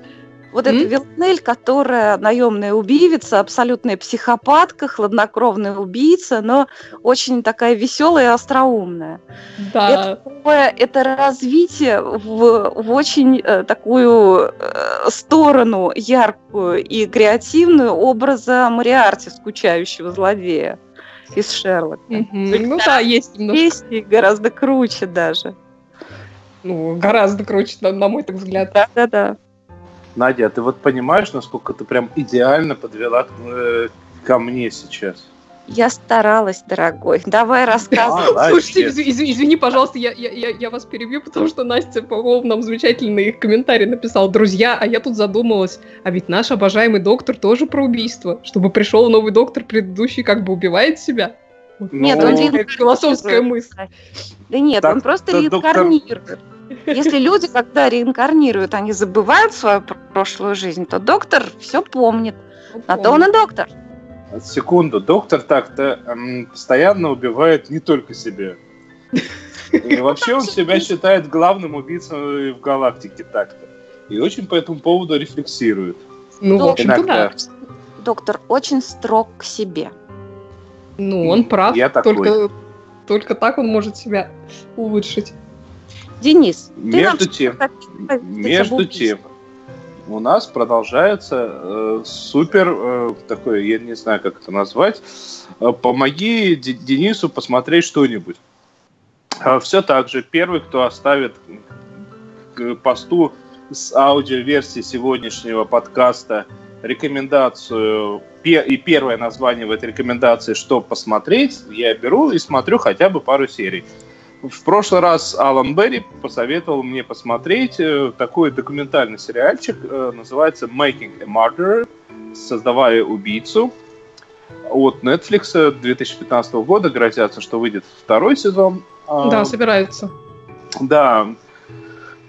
Вот mm-hmm. эта Вилнель, которая наемная убийца, абсолютная психопатка, хладнокровная убийца, но очень такая веселая и остроумная. Да. Это, такое, это развитие в, в очень э, такую э, сторону яркую и креативную образа Мариарти, скучающего злодея из Шерлока. Mm-hmm. Ну да, есть немножко. Есть и гораздо круче даже. Ну, гораздо круче, на, на мой так взгляд. Да-да-да. Надя, а ты вот понимаешь, насколько ты прям идеально подвела э, ко мне сейчас? Я старалась, дорогой. Давай рассказывай. А, Слушайте, из, из, извини, пожалуйста, я, я, я вас перебью, потому что Настя Павлов нам замечательный комментарий написал. Друзья, а я тут задумалась, а ведь наш обожаемый доктор тоже про убийство. Чтобы пришел новый доктор, предыдущий как бы убивает себя. Нет, ну, он философская мысль. Да нет, так, он просто реинкарнирует. Если люди, когда реинкарнируют, они забывают свою прошлую жизнь, то доктор все помнит. На то он и доктор. Секунду, доктор так-то эм, постоянно убивает не только себя. И вообще он себя считает главным убийцей в галактике так-то. И очень по этому поводу рефлексирует. Ну, в общем да. Доктор очень строг к себе. Ну, он прав. Я только, только так он может себя улучшить. Денис, между тем, между тем, у нас продолжается э, супер э, такое, я не знаю, как это назвать. Э, помоги Д- Денису посмотреть что-нибудь. Э, все так же, первый, кто оставит к посту с аудиоверсии сегодняшнего подкаста рекомендацию и первое название в этой рекомендации, что посмотреть, я беру и смотрю хотя бы пару серий. В прошлый раз Алан Берри посоветовал мне посмотреть э, такой документальный сериальчик, э, называется Making a Murderer, создавая убийцу. от Netflix 2015 года грозятся, что выйдет второй сезон. Да, собираются. Да.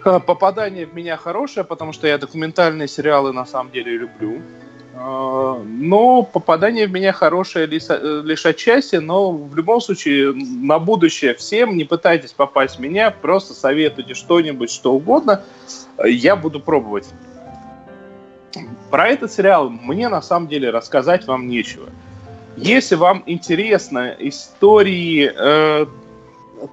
Попадание в меня хорошее, потому что я документальные сериалы на самом деле люблю. Но попадание в меня хорошее лишь, э, лишь отчасти, но в любом случае на будущее всем не пытайтесь попасть в меня, просто советуйте что-нибудь, что угодно, я буду пробовать. Про этот сериал мне на самом деле рассказать вам нечего. Если вам интересна истории э,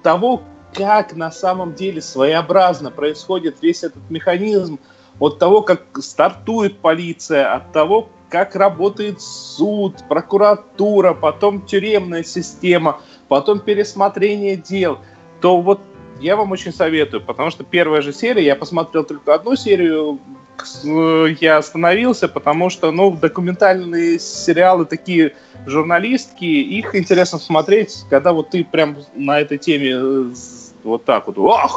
того, как на самом деле своеобразно происходит весь этот механизм от того, как стартует полиция, от того, как работает суд, прокуратура, потом тюремная система, потом пересмотрение дел, то вот я вам очень советую, потому что первая же серия, я посмотрел только одну серию, я остановился, потому что, ну, документальные сериалы такие журналистские, их интересно смотреть, когда вот ты прям на этой теме э, вот так вот, а,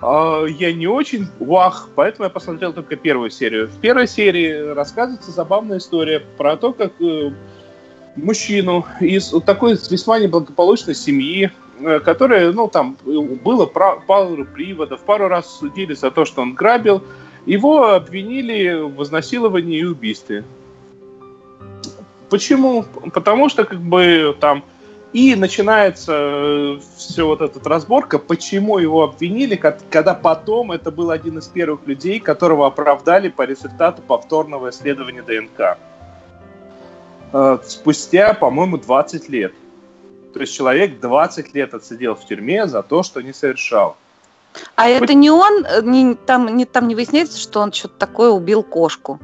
я не очень вах, поэтому я посмотрел только первую серию. В первой серии рассказывается забавная история про то, как э, мужчину из вот такой весьма неблагополучной семьи, э, которая, ну, там, было пару приводов, пару раз судили за то, что он грабил, его обвинили в изнасиловании и убийстве. Почему? Потому что, как бы, там, и начинается э, все вот эта разборка, почему его обвинили, когда потом это был один из первых людей, которого оправдали по результату повторного исследования ДНК. Э, спустя, по-моему, 20 лет. То есть человек 20 лет отсидел в тюрьме за то, что не совершал. А Хоть... это не он, э, не, там, не, там не выясняется, что он что-то такое убил кошку?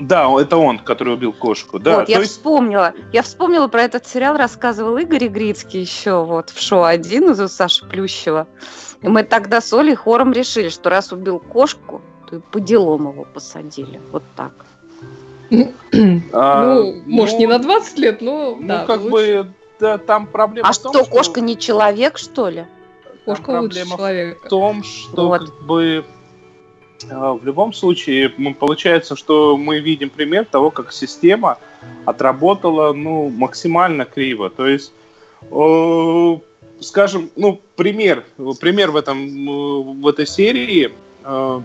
Да, это он, который убил кошку. Да, вот, я есть... вспомнила. Я вспомнила про этот сериал, рассказывал Игорь Игрицкий еще вот в шоу один из Саши Плющева. И мы тогда с Олей хором решили, что раз убил кошку, то и по делам его посадили. Вот так. А, ну, может, ну, не на 20 лет, но ну, да, как бы да, там проблема а в том, что, кошка не человек, что ли? Кошка лучше человека. в том, что вот. как бы в любом случае, получается, что мы видим пример того, как система отработала ну, максимально криво. То есть, э, скажем, ну, пример, пример в, этом, в этой серии э,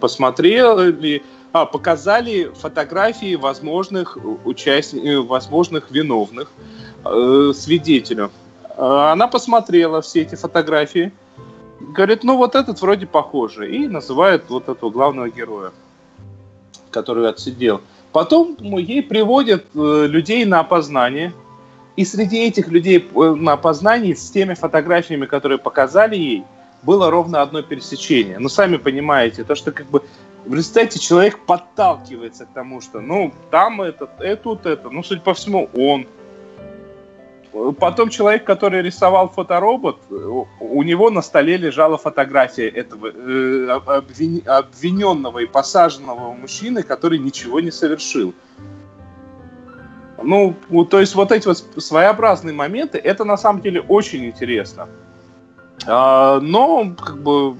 посмотрели, а, показали фотографии возможных участников, возможных виновных э, свидетелю. Она посмотрела все эти фотографии, говорит, ну вот этот вроде похожий, и называет вот этого главного героя, который отсидел. Потом ну, ей приводят э, людей на опознание, и среди этих людей э, на опознании с теми фотографиями, которые показали ей, было ровно одно пересечение. Ну, сами понимаете, то, что как бы в результате человек подталкивается к тому, что, ну, там этот, это, тут это, ну, судя по всему, он, Потом человек, который рисовал фоторобот, у него на столе лежала фотография этого э, обвиненного и посаженного мужчины, который ничего не совершил. Ну, то есть вот эти вот своеобразные моменты, это на самом деле очень интересно. А, но, как бы,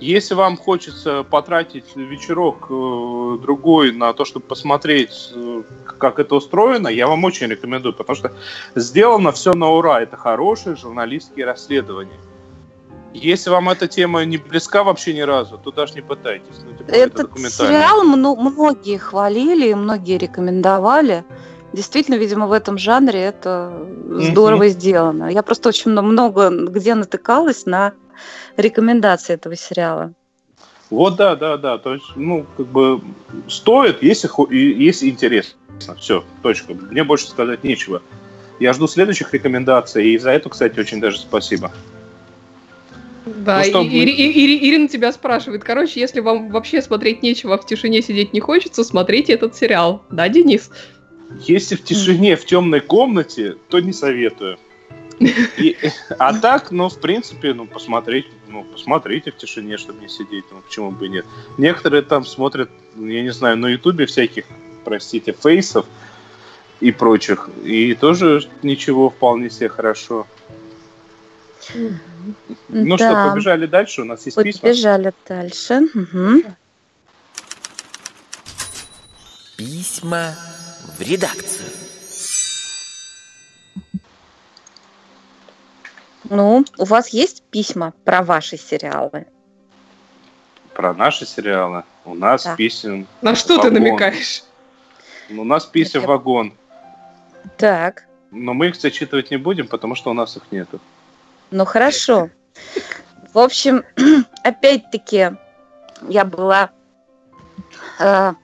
если вам хочется потратить вечерок э, другой на то, чтобы посмотреть, э, как это устроено, я вам очень рекомендую, потому что сделано все на ура. Это хорошие журналистские расследования. Если вам эта тема не близка вообще ни разу, то даже не пытайтесь. Ну, типа, Этот это сериал многие хвалили, многие рекомендовали. Действительно, видимо, в этом жанре это здорово mm-hmm. сделано. Я просто очень много где натыкалась на рекомендации этого сериала. Вот, да, да, да. То есть, ну, как бы стоит, если, если интересно. Все, точка. Мне больше сказать нечего. Я жду следующих рекомендаций, и за это, кстати, очень даже спасибо. Да, ну, и, и, и, Ирина тебя спрашивает. Короче, если вам вообще смотреть нечего, в тишине сидеть не хочется, смотрите этот сериал. Да, Денис? Если в тишине, в темной комнате, то не советую. И, а так, ну, в принципе, ну, посмотреть, ну, посмотрите в тишине, чтобы не сидеть, ну, почему бы и нет. Некоторые там смотрят, я не знаю, на ютубе всяких, простите, фейсов и прочих, и тоже ничего, вполне себе хорошо. Ну да. что, побежали дальше, у нас есть побежали письма. Побежали дальше. Угу. Письма в редакцию. Ну, у вас есть письма про ваши сериалы? Про наши сериалы? У нас да. писем... На что вагон. ты намекаешь? Ну, у нас писем Это... вагон. Так. Но мы их зачитывать не будем, потому что у нас их нету. Ну хорошо. В общем, опять-таки, я была э,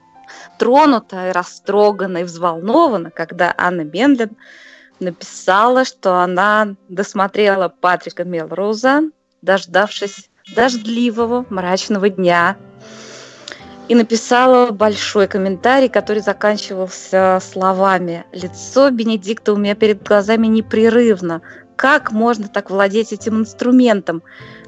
тронута, и растрогана и взволнована, когда Анна Бендлин написала, что она досмотрела Патрика Мелроуза, дождавшись дождливого, мрачного дня, и написала большой комментарий, который заканчивался словами «Лицо Бенедикта у меня перед глазами непрерывно. Как можно так владеть этим инструментом?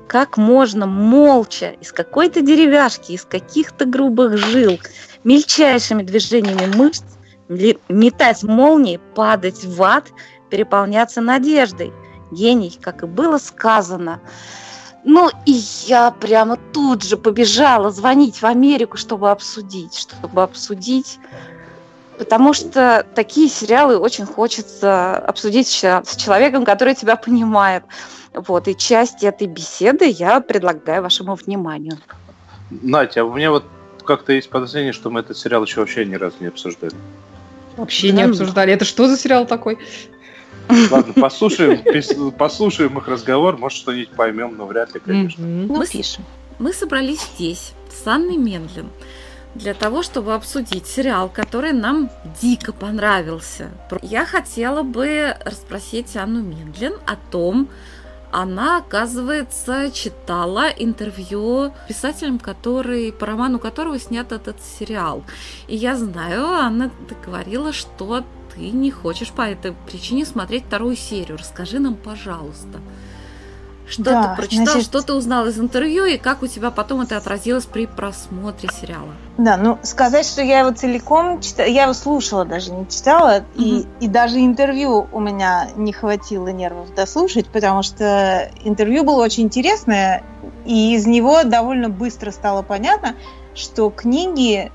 Как можно молча, из какой-то деревяшки, из каких-то грубых жил, мельчайшими движениями мышц, метать молнии, падать в ад, переполняться надеждой? Гений, как и было сказано, ну, и я прямо тут же побежала звонить в Америку, чтобы обсудить, чтобы обсудить. Потому что такие сериалы очень хочется обсудить с человеком, который тебя понимает. Вот, и часть этой беседы я предлагаю вашему вниманию. Натя, а у меня вот как-то есть подозрение, что мы этот сериал еще вообще ни разу не обсуждали. Вообще не Да обсуждали. Это что за сериал такой? Ладно, послушаем, послушаем их разговор, может, что-нибудь поймем, но вряд ли, конечно. Ну, Мы пишем. Мы собрались здесь с Анной Мендлин для того, чтобы обсудить сериал, который нам дико понравился. Я хотела бы расспросить Анну Мендлин о том, она, оказывается, читала интервью писателем, который, по роману которого снят этот сериал. И я знаю, ты говорила, что ты не хочешь по этой причине смотреть вторую серию. Расскажи нам, пожалуйста. Что Да, ты прочитал, значит- что ты узнал из интервью, и как у тебя потом это отразилось при просмотре сериала? Да, ну сказать, что я его целиком читала, я его слушала даже, не читала, и, и даже интервью у меня не хватило нервов дослушать, потому что интервью было очень интересное, и из него довольно быстро стало понятно, что книги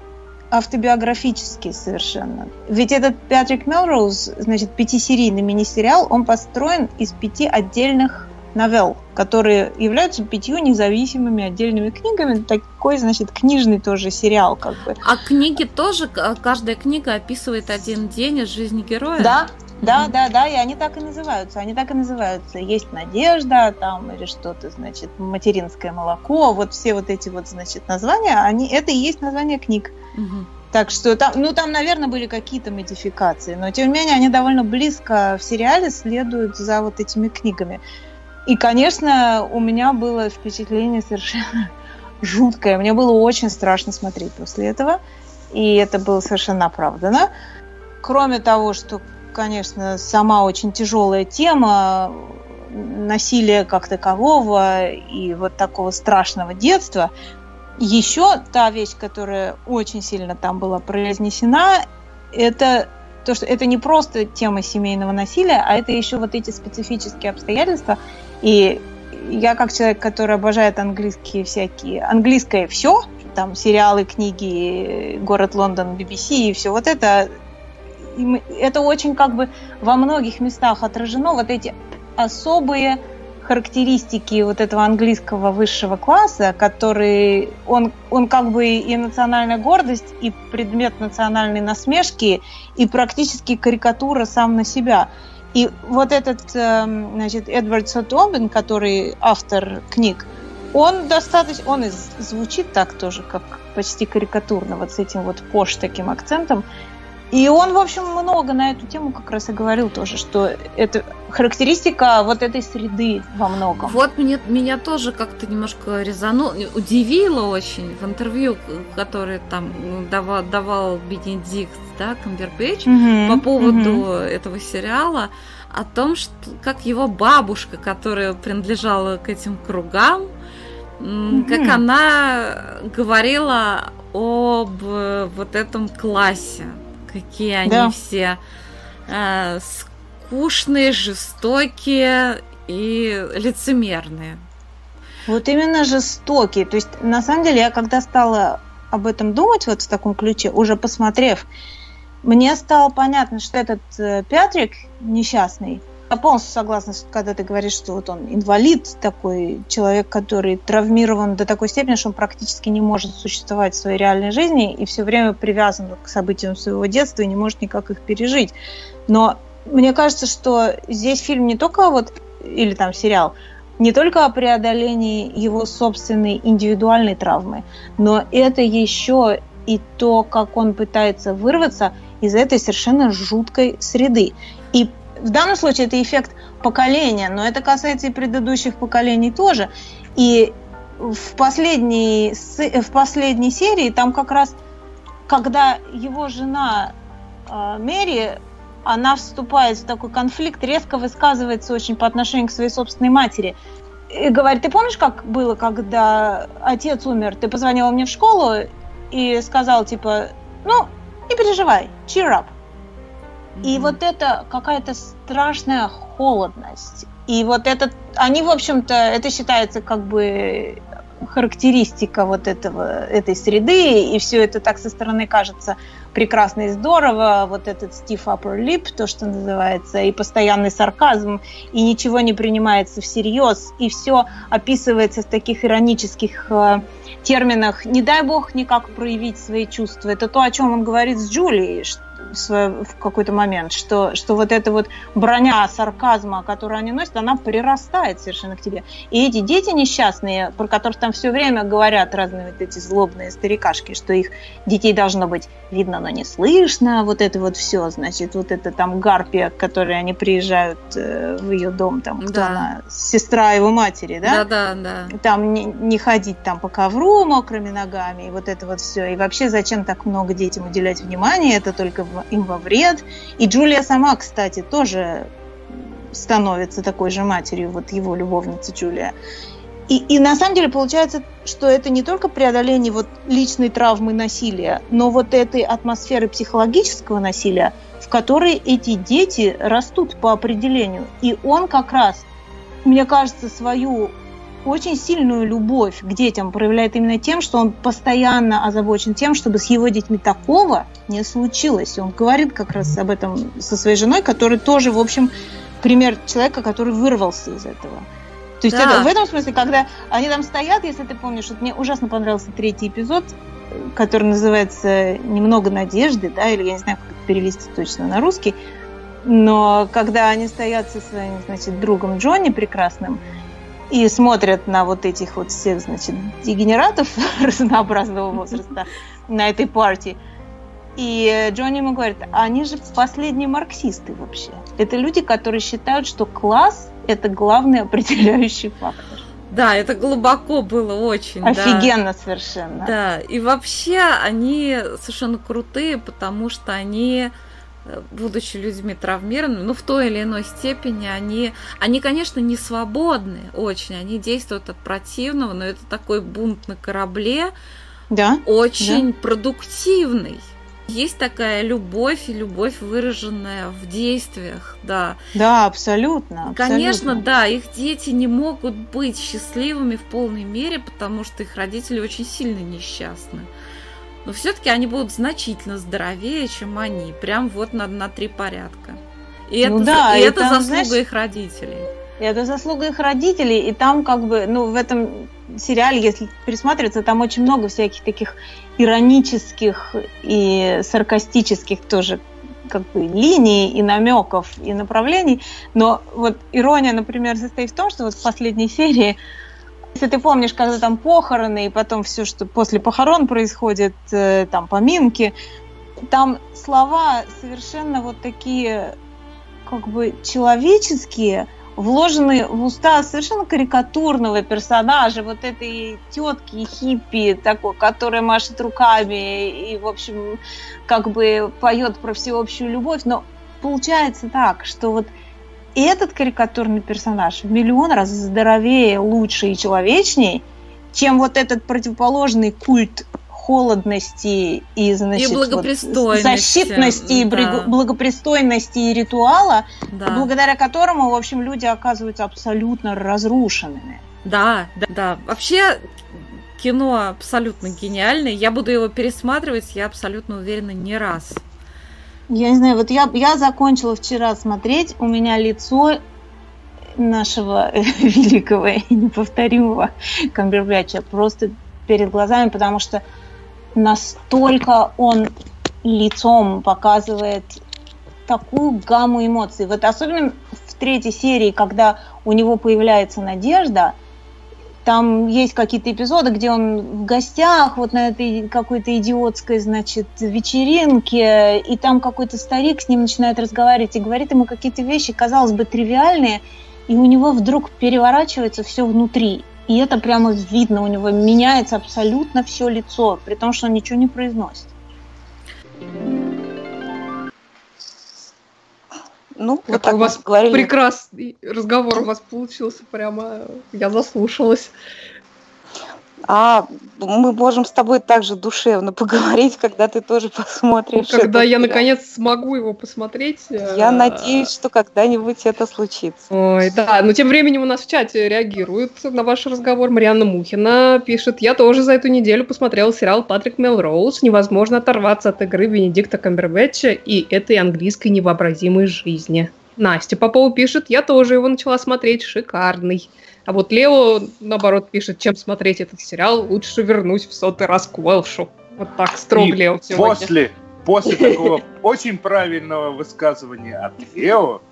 автобиографические совершенно. Ведь этот Патрик Мелроуз, значит, пятисерийный мини-сериал, он построен из пяти отдельных новелл, которые являются пятью независимыми отдельными книгами. Такой, значит, книжный тоже сериал, как бы. А книги тоже, каждая книга описывает один день из жизни героя? Да, да, да, да, и они так и называются. Они так и называются. Есть надежда, там, или что-то, значит, материнское молоко. Вот все вот эти вот, значит, названия, они, это и есть название книг. Мгм. Так что там, ну там, наверное, были какие-то модификации, но тем не менее они довольно близко в сериале следуют за вот этими книгами. И, конечно, у меня было впечатление совершенно жуткое. Мне было очень страшно смотреть после этого, и это было совершенно оправдано. Кроме того, что, конечно, сама очень тяжелая тема насилия как такового и вот такого страшного детства, еще та вещь, которая очень сильно там была произнесена, это то, что это не просто тема семейного насилия, а это еще вот эти специфические обстоятельства. И я как человек, который обожает английские всякие, английское все, там сериалы, книги, город Лондон, BBC и все вот это, это очень как бы во многих местах отражено, вот эти особые характеристики вот этого английского высшего класса, который он, он как бы и национальная гордость, и предмет национальной насмешки, и практически карикатура сам на себя. И вот этот, эм, значит, Эдвард Сатуобин, который автор книг, он достаточно, он и звучит так тоже, как почти карикатурно, вот с этим вот пош таким акцентом. И он, в общем, много на эту тему как раз и говорил тоже, что это характеристика вот этой среды во многом. Вот мне, меня тоже как-то немножко резануло, удивило очень в интервью, которое там давал, давал Бенедикт, да, Камбербэтч, Мгм, по поводу мгм. этого сериала, о том, что как его бабушка, которая принадлежала к этим кругам, Мгм. как она говорила об э, вот этом классе, какие они Да. все э, скучные, жестокие и лицемерные. Вот именно жестокие. То есть, на самом деле, я когда стала об этом думать вот в таком ключе, уже посмотрев, мне стало понятно, что этот э, Патрик несчастный, Я полностью согласна, когда ты говоришь, что вот он инвалид, такой человек, который травмирован до такой степени, что он практически не может существовать в своей реальной жизни и все время привязан к событиям своего детства и не может никак их пережить. Но мне кажется, что здесь фильм не только вот, или там сериал, не только о преодолении его собственной индивидуальной травмы, но это еще и то, как он пытается вырваться из этой совершенно жуткой среды. И в данном случае это эффект поколения, но это касается и предыдущих поколений тоже. И в последней, в последней серии там как раз, когда его жена э, Мэри, она вступает в такой конфликт, резко высказывается очень по отношению к своей собственной матери. И говорит, ты помнишь, как было, когда отец умер? Ты позвонила мне в школу и сказал, типа, ну, не переживай, cheer up. И вот это какая-то страшная холодность. И вот этот, они, в общем-то, это считается как бы характеристика вот этого, этой среды, и все это так со стороны кажется прекрасно и здорово, вот этот stiff upper lip, то, что называется, и постоянный сарказм, и ничего не принимается всерьез, и все описывается в таких иронических э, терминах. «не дай бог никак проявить свои чувства». Это то, о чем он говорит с Джулией, в какой-то момент, что, что вот эта вот броня сарказма, которую они носят, она прирастает совершенно к тебе. И эти дети несчастные, про которых там все время говорят разные вот эти злобные старикашки, что их детей должно быть видно, но не слышно, вот это вот все, значит, вот это там гарпия, к которой они приезжают э, в ее дом, там, кто да. она, сестра его матери, да? Да, да, да. Там не, не ходить там по ковру мокрыми ногами, и вот это вот все. И вообще, зачем так много детям уделять внимание, это только им во вред. И Джулия сама, кстати, тоже становится такой же матерью, вот его любовница Джулия. И, и на самом деле получается, что это не только преодоление вот личной травмы насилия, но вот этой атмосферы психологического насилия, в которой эти дети растут по определению. И он как раз, мне кажется, свою очень сильную любовь к детям проявляет именно тем, что он постоянно озабочен тем, чтобы с его детьми такого не случилось. И он говорит как раз об этом со своей женой, которая тоже, в общем, пример человека, который вырвался из этого. То есть да. это в этом смысле, когда они там стоят, если ты помнишь, вот мне ужасно понравился третий эпизод, который называется «Немного надежды», да, или я не знаю, как это перевести точно на русский, но когда они стоят со своим, значит, другом Джонни прекрасным, и смотрят на вот этих вот всех, значит, дегенератов разнообразного возраста на этой партии. И Джонни ему говорит, они же последние марксисты вообще. Это люди, которые считают, что класс – это главный определяющий фактор. Да, это глубоко было очень. Офигенно да. совершенно. Да, и вообще они совершенно крутые, потому что они будучи людьми травмированными, ну, в той или иной степени они, они, конечно, не свободны очень, они действуют от противного, но это такой бунт на корабле, да, очень да. продуктивный. Есть такая любовь, и любовь, выраженная в действиях, да. Да, абсолютно. Конечно, абсолютно. да, их дети не могут быть счастливыми в полной мере, потому что их родители очень сильно несчастны но все-таки они будут значительно здоровее, чем они, прям вот на, на три порядка. И ну это, да, и, это там, заслуга знаешь, их родителей. И это заслуга их родителей, и там как бы, ну, в этом сериале, если присматриваться, там очень много всяких таких иронических и саркастических тоже как бы линий и намеков и направлений. Но вот ирония, например, состоит в том, что вот в последней серии если ты помнишь, когда там похороны, и потом все, что после похорон происходит, э, там поминки, там слова совершенно вот такие, как бы человеческие, вложены в уста совершенно карикатурного персонажа, вот этой тетки хиппи, такой, которая машет руками и, в общем, как бы поет про всеобщую любовь. Но получается так, что вот и этот карикатурный персонаж в миллион раз здоровее, лучше и человечней, чем вот этот противоположный культ холодности и, значит, и благопристойности, вот, защитности, да. благопристойности и ритуала, да. благодаря которому, в общем, люди оказываются абсолютно разрушенными. Да, да, да. Вообще кино абсолютно гениальное. Я буду его пересматривать, я абсолютно уверена, не раз. Я не знаю, вот я, я закончила вчера смотреть, у меня лицо нашего великого и неповторимого Камбербэтча просто перед глазами, потому что настолько он лицом показывает такую гамму эмоций. Вот особенно в третьей серии, когда у него появляется надежда, там есть какие-то эпизоды, где он в гостях, вот на этой какой-то идиотской, значит, вечеринке, и там какой-то старик с ним начинает разговаривать и говорит ему какие-то вещи, казалось бы, тривиальные, и у него вдруг переворачивается все внутри. И это прямо видно, у него меняется абсолютно все лицо, при том, что он ничего не произносит. Ну, вот так у вас говорили. прекрасный разговор у вас получился, прямо я заслушалась. А мы можем с тобой также душевно поговорить, когда ты тоже посмотришь. Когда я наконец смогу его посмотреть. Я э, надеюсь, что когда-нибудь это случится. Ой, да, но тем временем у нас в чате реагируют на ваш разговор. Марианна Мухина пишет, я тоже за эту неделю посмотрел сериал Патрик Мелроуз. Невозможно оторваться от игры Бенедикта Камбербэтча и этой английской невообразимой жизни. Настя Попова пишет, я тоже его начала смотреть, шикарный. А вот Лео, наоборот, пишет, чем смотреть этот сериал, лучше вернусь в сотый раз к Уэлшу. Вот так строго И Лео сегодня. После, после такого очень правильного высказывания от Лео,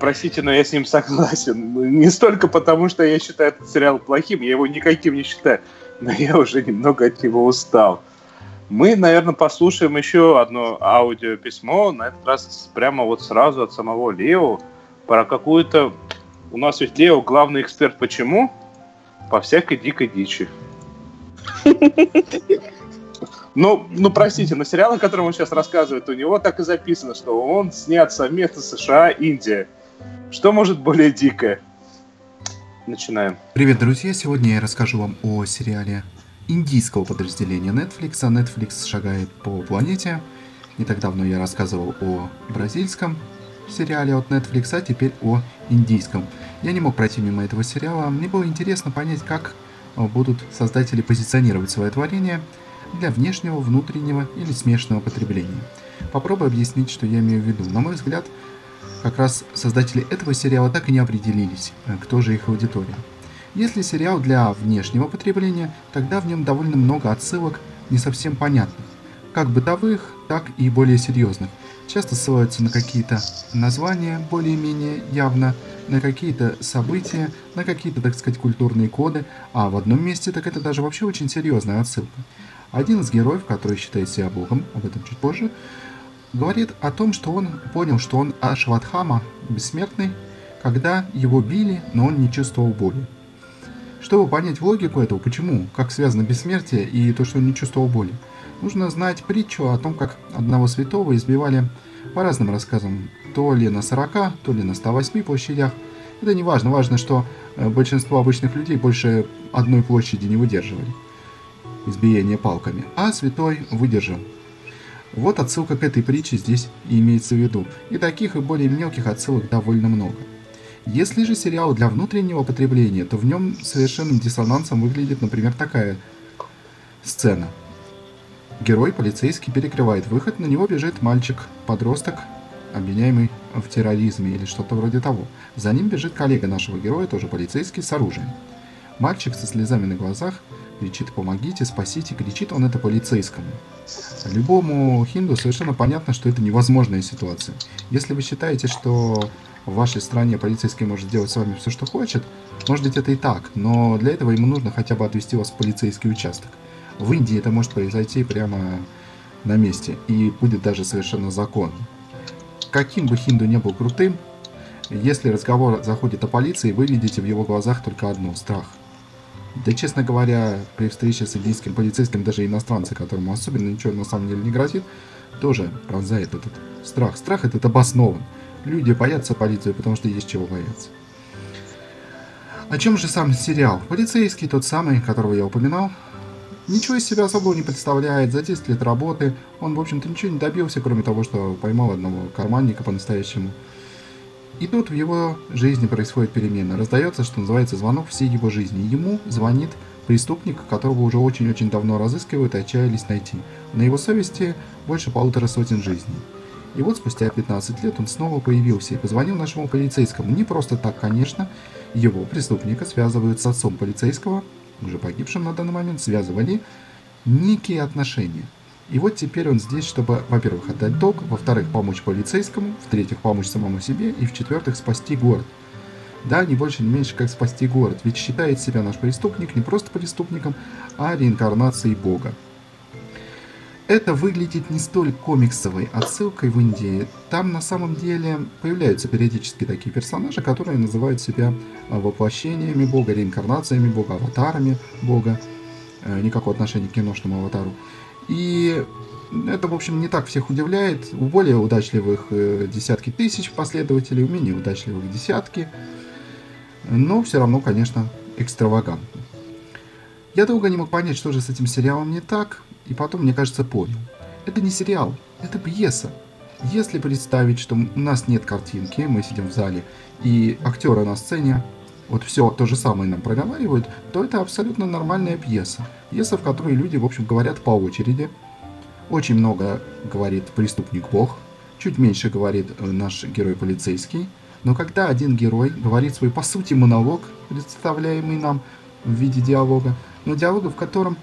простите, но я с ним согласен. Не столько потому, что я считаю этот сериал плохим, я его никаким не считаю, но я уже немного от него устал. Мы, наверное, послушаем еще одно аудиописьмо, на этот раз прямо вот сразу от самого Лео, про какую-то у нас ведь Лео главный эксперт почему? По всякой дикой дичи. Ну, ну, простите, но сериал, о котором он сейчас рассказывает, у него так и записано, что он снят совместно США, Индия. Что может более дикое? Начинаем. Привет, друзья! Сегодня я расскажу вам о сериале индийского подразделения Netflix. А Netflix шагает по планете. Не так давно я рассказывал о бразильском сериале от Netflix, а теперь о индийском. Я не мог пройти мимо этого сериала. Мне было интересно понять, как э, будут создатели позиционировать свое творение для внешнего, внутреннего или смешанного потребления. Попробую объяснить, что я имею в виду. На мой взгляд, как раз создатели этого сериала так и не определились, э, кто же их аудитория. Если сериал для внешнего потребления, тогда в нем довольно много отсылок не совсем понятных, как бытовых, так и более серьезных – часто ссылаются на какие-то названия более-менее явно, на какие-то события, на какие-то, так сказать, культурные коды, а в одном месте так это даже вообще очень серьезная отсылка. Один из героев, который считает себя богом, об этом чуть позже, говорит о том, что он понял, что он Ашватхама, бессмертный, когда его били, но он не чувствовал боли. Чтобы понять логику этого, почему, как связано бессмертие и то, что он не чувствовал боли, нужно знать притчу о том, как одного святого избивали по разным рассказам, то ли на 40, то ли на 108 площадях. Это не важно, важно, что э, большинство обычных людей больше одной площади не выдерживали избиение палками, а святой выдержал. Вот отсылка к этой притче здесь и имеется в виду. И таких и более мелких отсылок довольно много. Если же сериал для внутреннего потребления, то в нем совершенным диссонансом выглядит, например, такая сцена – Герой полицейский перекрывает выход, на него бежит мальчик, подросток, обвиняемый в терроризме или что-то вроде того. За ним бежит коллега нашего героя, тоже полицейский, с оружием. Мальчик со слезами на глазах кричит «помогите, спасите», кричит он это полицейскому. Любому хинду совершенно понятно, что это невозможная ситуация. Если вы считаете, что в вашей стране полицейский может делать с вами все, что хочет, может быть это и так, но для этого ему нужно хотя бы отвести вас в полицейский участок. В Индии это может произойти прямо на месте и будет даже совершенно законно. Каким бы Хинду не был крутым, если разговор заходит о полиции, вы видите в его глазах только одно – страх. Да, честно говоря, при встрече с индийским полицейским, даже иностранцы, которому особенно ничего на самом деле не грозит, тоже пронзает этот страх. Страх этот обоснован. Люди боятся полиции, потому что есть чего бояться. О чем же сам сериал? Полицейский, тот самый, которого я упоминал, Ничего из себя особого не представляет, за 10 лет работы он, в общем-то, ничего не добился, кроме того, что поймал одного карманника по-настоящему. И тут в его жизни происходит перемена. Раздается, что называется, звонок всей его жизни. Ему звонит преступника, которого уже очень-очень давно разыскивают и отчаялись найти. На его совести больше полутора сотен жизней. И вот спустя 15 лет он снова появился и позвонил нашему полицейскому. Не просто так, конечно. Его, преступника, связывают с отцом полицейского, уже погибшим на данный момент, связывали некие отношения. И вот теперь он здесь, чтобы, во-первых, отдать долг, во-вторых, помочь полицейскому, в-третьих, помочь самому себе, и в-четвертых, спасти город. Да, не больше, не меньше, как спасти город. Ведь считает себя наш преступник не просто преступником, а реинкарнацией Бога. Это выглядит не столь комиксовой отсылкой в Индии. Там на самом деле появляются периодически такие персонажи, которые называют себя а, воплощениями Бога, реинкарнациями Бога, аватарами Бога. Э, никакого отношения к киношному аватару. И это, в общем, не так всех удивляет. У более удачливых э, десятки тысяч последователей, у менее удачливых десятки. Но все равно, конечно, экстравагантно. Я долго не мог понять, что же с этим сериалом не так, и потом, мне кажется, понял. Это не сериал, это пьеса. Если представить, что у нас нет картинки, мы сидим в зале, и актеры на сцене вот все то же самое нам проговаривают, то это абсолютно нормальная пьеса. Пьеса, в которой люди, в общем, говорят по очереди. Очень много говорит преступник-бог, чуть меньше говорит э, наш герой полицейский. Но когда один герой говорит свой, по сути, монолог, представляемый нам в виде диалога, но диалога, в котором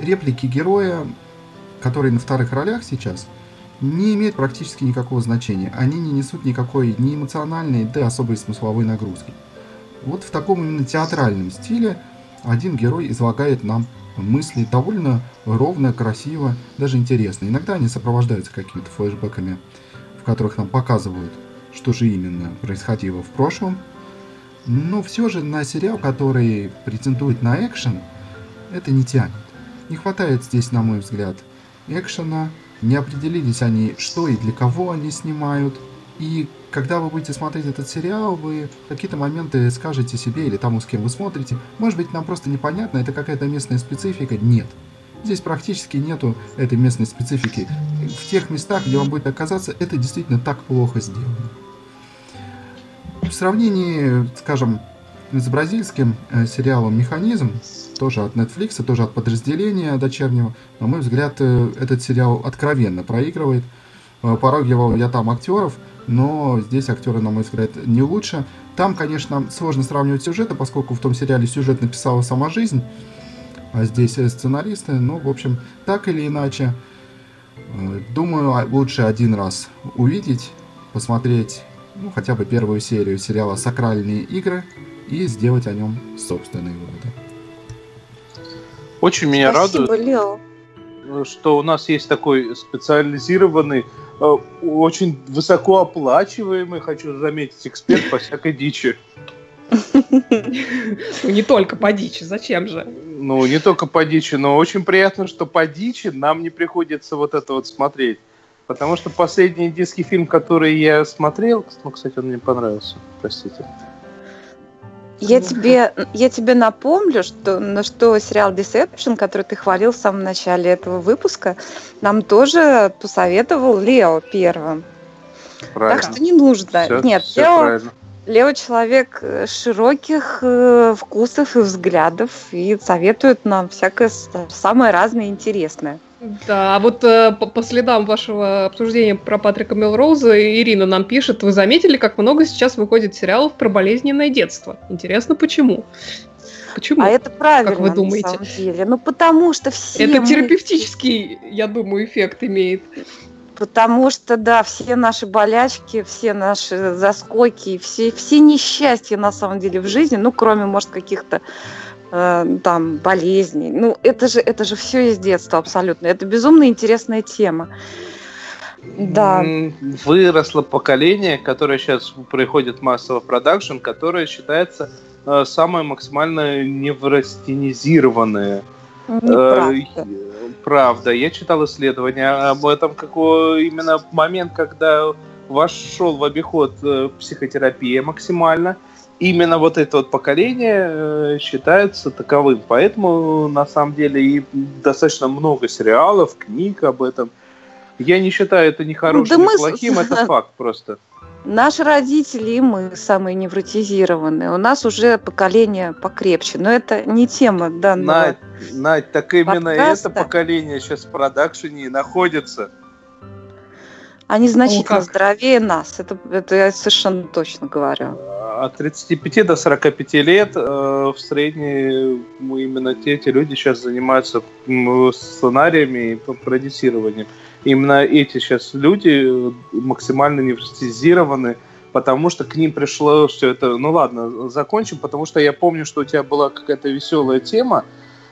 реплики героя, которые на вторых ролях сейчас, не имеют практически никакого значения. Они не несут никакой ни эмоциональной, да особой смысловой нагрузки. Вот в таком именно театральном стиле один герой излагает нам мысли довольно ровно, красиво, даже интересно. Иногда они сопровождаются какими-то флешбеками, в которых нам показывают, что же именно происходило в прошлом. Но все же на сериал, который претендует на экшен, это не тянет. Не хватает здесь, на мой взгляд, экшена. Не определились они, что и для кого они снимают. И когда вы будете смотреть этот сериал, вы какие-то моменты скажете себе или тому, с кем вы смотрите, может быть, нам просто непонятно, это какая-то местная специфика. Нет. Здесь практически нету этой местной специфики. В тех местах, где вам будет оказаться, это действительно так плохо сделано. В сравнении, скажем, с бразильским э, сериалом «Механизм», тоже от Netflix, тоже от подразделения дочернего, на мой взгляд, э, этот сериал откровенно проигрывает. Э, порой я там актеров, но здесь актеры, на мой взгляд, не лучше. Там, конечно, сложно сравнивать сюжеты, поскольку в том сериале сюжет написала сама жизнь, а здесь сценаристы. Ну, в общем, так или иначе, э, думаю, а, лучше один раз увидеть, посмотреть ну, хотя бы первую серию сериала «Сакральные игры» и сделать о нем собственные выводы. Очень меня Спасибо, радует, Лео. что у нас есть такой специализированный Э, очень высокооплачиваемый, хочу заметить, эксперт по всякой дичи. Ну, не только по дичи, зачем же? Ну, не только по дичи, но очень приятно, что по дичи нам не приходится вот это вот смотреть. Потому что последний индийский фильм, который я смотрел, ну, кстати, он мне понравился, простите. Я тебе, я тебе напомню, что, на что сериал Deception, который ты хвалил в самом начале этого выпуска, нам тоже посоветовал Лео первым. Правильно. Так что не нужно. Все, Нет, все Лео, правильно. Лео человек э, широких э, вкусов и взглядов и советует нам всякое самое разное интересное. Да, а вот э, по, по следам вашего обсуждения про Патрика Мелроуза Ирина нам пишет, вы заметили, как много сейчас выходит сериалов про болезненное детство? Интересно, почему? Почему? А это правильно, как вы думаете? на самом деле. Ну, потому что все... Это мы... терапевтический, я думаю, эффект имеет. Потому что, да, все наши болячки, все наши заскоки, все, все несчастья, на самом деле, в жизни, ну, кроме, может, каких-то Э, там болезней. Ну, это же, это же все из детства абсолютно. Это безумно интересная тема. Да. Выросло поколение, которое сейчас происходит массово продакшн, которое считается э, самое максимально неврастенизированное. Неправда. Э, правда. Я читал исследования об этом, какой именно момент, когда вошел в обиход э, психотерапия максимально – именно вот это вот поколение э, считается таковым. Поэтому, на самом деле, и достаточно много сериалов, книг об этом. Я не считаю это ни хорошим, да ни мы... плохим, это факт просто. Наши родители и мы самые невротизированные. У нас уже поколение покрепче. Но это не тема данного Надь, Надь, так именно подкаста. это поколение сейчас в продакшене и находится. Они значительно как. здоровее нас. Это, это я совершенно точно говорю. От 35 до 45 лет э, в среднем мы именно те, эти люди сейчас занимаются сценариями и продюсированием. Именно эти сейчас люди э, максимально невротизированы, потому что к ним пришло все это... Ну ладно, закончим, потому что я помню, что у тебя была какая-то веселая тема.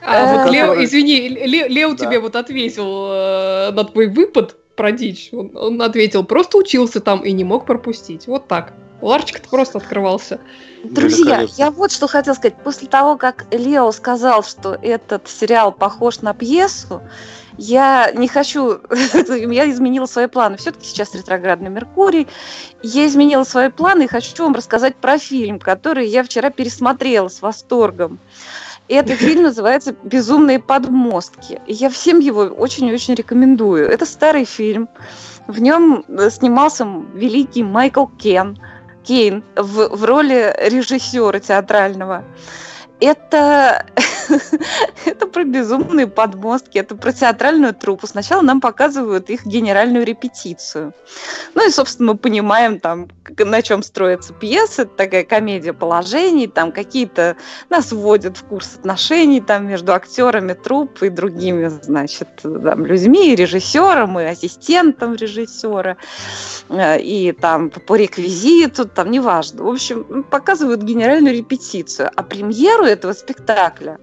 А вот Э, Лео, который- извини, Ле- Лео Да. тебе вот ответил э, на твой выпад про дичь. Он, он ответил, просто учился там и не мог пропустить. Вот так. Ларчик-то просто открывался. Друзья, я вот что хотела сказать. После того, как Лео сказал, что этот сериал похож на пьесу, я не хочу... я изменила свои планы. Все-таки сейчас ретроградный Меркурий. Я изменила свои планы и хочу вам рассказать про фильм, который я вчера пересмотрела с восторгом. И этот фильм называется «Безумные подмостки». Я всем его очень-очень рекомендую. Это старый фильм. В нем э, снимался великий Майкл Кен. Кейн в, в роли режиссера театрального. Это, это про безумные подмостки, это про театральную труппу. Сначала нам показывают их генеральную репетицию. Ну и, собственно, мы понимаем, там, на чем строится пьеса, это такая комедия положений, там какие-то нас вводят в курс отношений там, между актерами труппы и другими, значит, там, людьми, и режиссером, и ассистентом режиссера э, и там по реквизиту, там неважно. В общем, показывают генеральную репетицию, а премьеру этого спектакля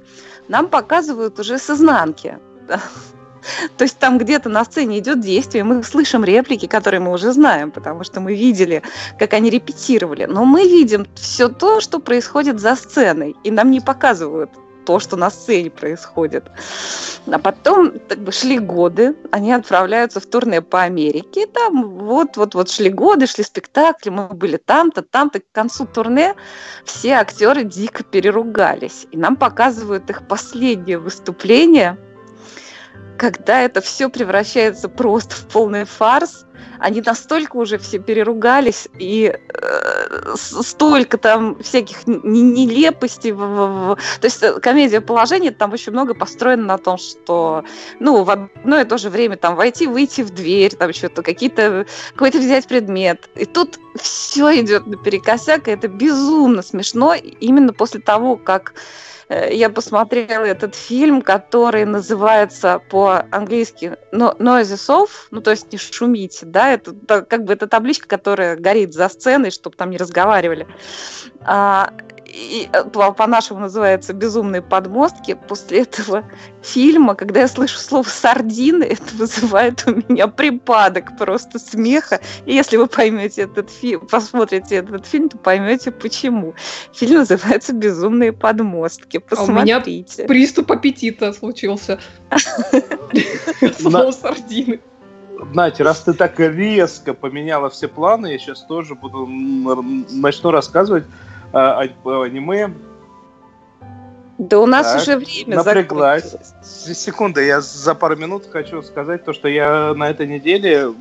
нам показывают уже с изнанки. То есть там где-то на сцене идет действие, мы слышим реплики, которые мы уже знаем, потому что мы видели, как они репетировали. Но мы видим все то, что происходит за сценой, и нам не показывают то, что на сцене происходит. А потом как бы шли годы, они отправляются в турне по Америке, там вот-вот-вот шли годы, шли спектакли, мы были там-то, там-то. К концу турне все актеры дико переругались. И нам показывают их последнее выступление, когда это все превращается просто в полный фарс. Они настолько уже все переругались, и э, столько там всяких нелепостей. в- в- в- То есть э, комедия положения там очень много построена на том, что ну, в одно и то же время там войти, выйти в дверь, там что-то, какие-то, какой-то взять предмет. И тут все идет наперекосяк, и это безумно смешно именно после того, как я посмотрела этот фильм, который называется по-английски «No- Noises Off, ну, то есть не шумите, да, это как бы это табличка, которая горит за сценой, чтобы там не разговаривали. И э, по- по-нашему называется «Безумные подмостки». После этого фильма, когда я слышу слово «сардины», это вызывает у меня припадок просто смеха. И если вы поймете этот фильм, посмотрите этот фильм, то поймете почему. Фильм называется «Безумные подмостки». А у меня Посмотрите. Приступ аппетита случился. Слово сардины. Надь, раз ты так резко поменяла все планы, я сейчас тоже буду начну рассказывать э, о, о аниме. Да у нас Так, уже время напряглась. закончилось. С- Секунду, я за пару минут хочу сказать то, что я на этой неделе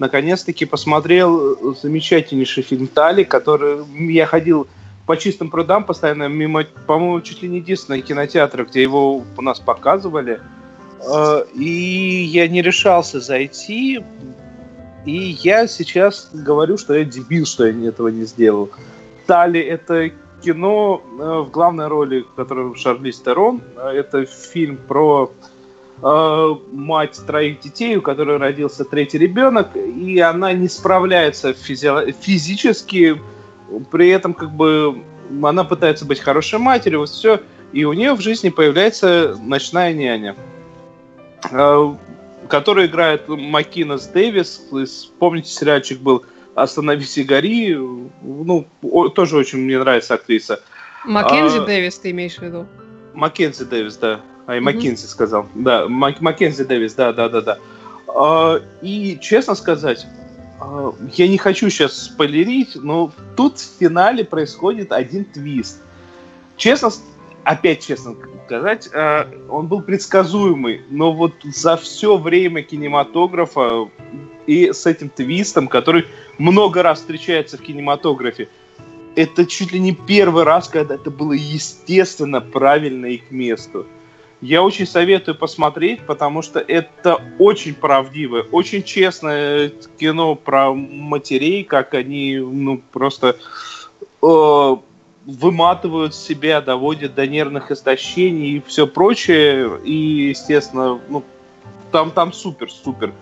наконец-таки посмотрел замечательнейший фильм «Тали», который я ходил по чистым прудам постоянно мимо, по-моему, чуть ли не единственного кинотеатра, где его у нас показывали. Э, И я не решался зайти. И я сейчас говорю, что я дебил, что я этого не сделал. Тали это кино э, в главной роли, в которой Шарлиз Терон. Э, Это фильм про э, мать троих детей, у которой родился третий ребенок, и она не справляется физи- физически, при этом как бы она пытается быть хорошей матерью, вот все, и у нее в жизни появляется ночная няня, которую играет Макинес Дэвис. Помните, сериальчик был «Остановись и гори», ну, о- тоже очень мне нравится актриса. Маккензи А, Дэвис ты имеешь в виду? Маккензи Дэвис, да. А, и. Маккензи сказал. Да, Мак- Маккензи Дэвис, да, да, да, да. А, И, честно сказать, а, я не хочу сейчас спойлерить, но тут в финале происходит один твист. Честно, опять честно сказать, а, он был предсказуемый, но вот за все время кинематографа и с этим твистом, который много раз встречается в кинематографе. Это чуть ли не первый раз, когда это было естественно, правильно и к месту. Я очень советую посмотреть, потому что это очень правдивое, очень честное кино про матерей, как они ну, просто э, выматывают себя, доводят до нервных истощений и все прочее. И, естественно, ну, там, там супер-супер.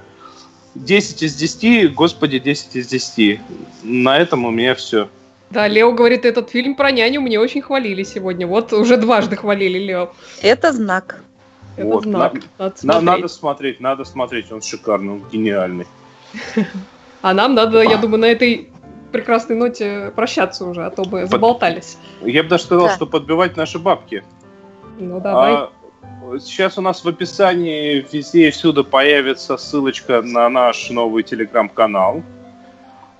10 из 10, господи, 10 из 10. На этом у меня все. Да, Лео говорит, этот фильм про няню мне очень хвалили сегодня. Вот уже дважды хвалили Лео. Это знак. Это Вот, знак. на- Надо На- смотреть. надо смотреть, надо смотреть, он шикарный, он гениальный. А нам надо, я думаю, на этой прекрасной ноте прощаться уже, а то бы заболтались. Я бы даже сказал, что подбивать наши бабки. Ну давай. Сейчас у нас в описании везде и всюду появится ссылочка на наш новый телеграм-канал.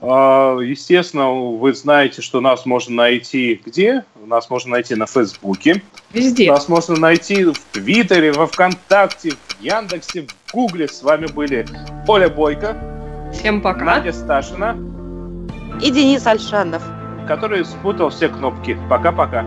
А, естественно, вы знаете, что нас можно найти где? Нас можно найти на Фейсбуке. Везде. Нас можно найти в Твиттере, во Вконтакте, в Яндексе, в Гугле. С вами были Оля Бойко, Всем пока. Надя Сташина, И Денис Альшанов. который спутал все кнопки. Пока-пока.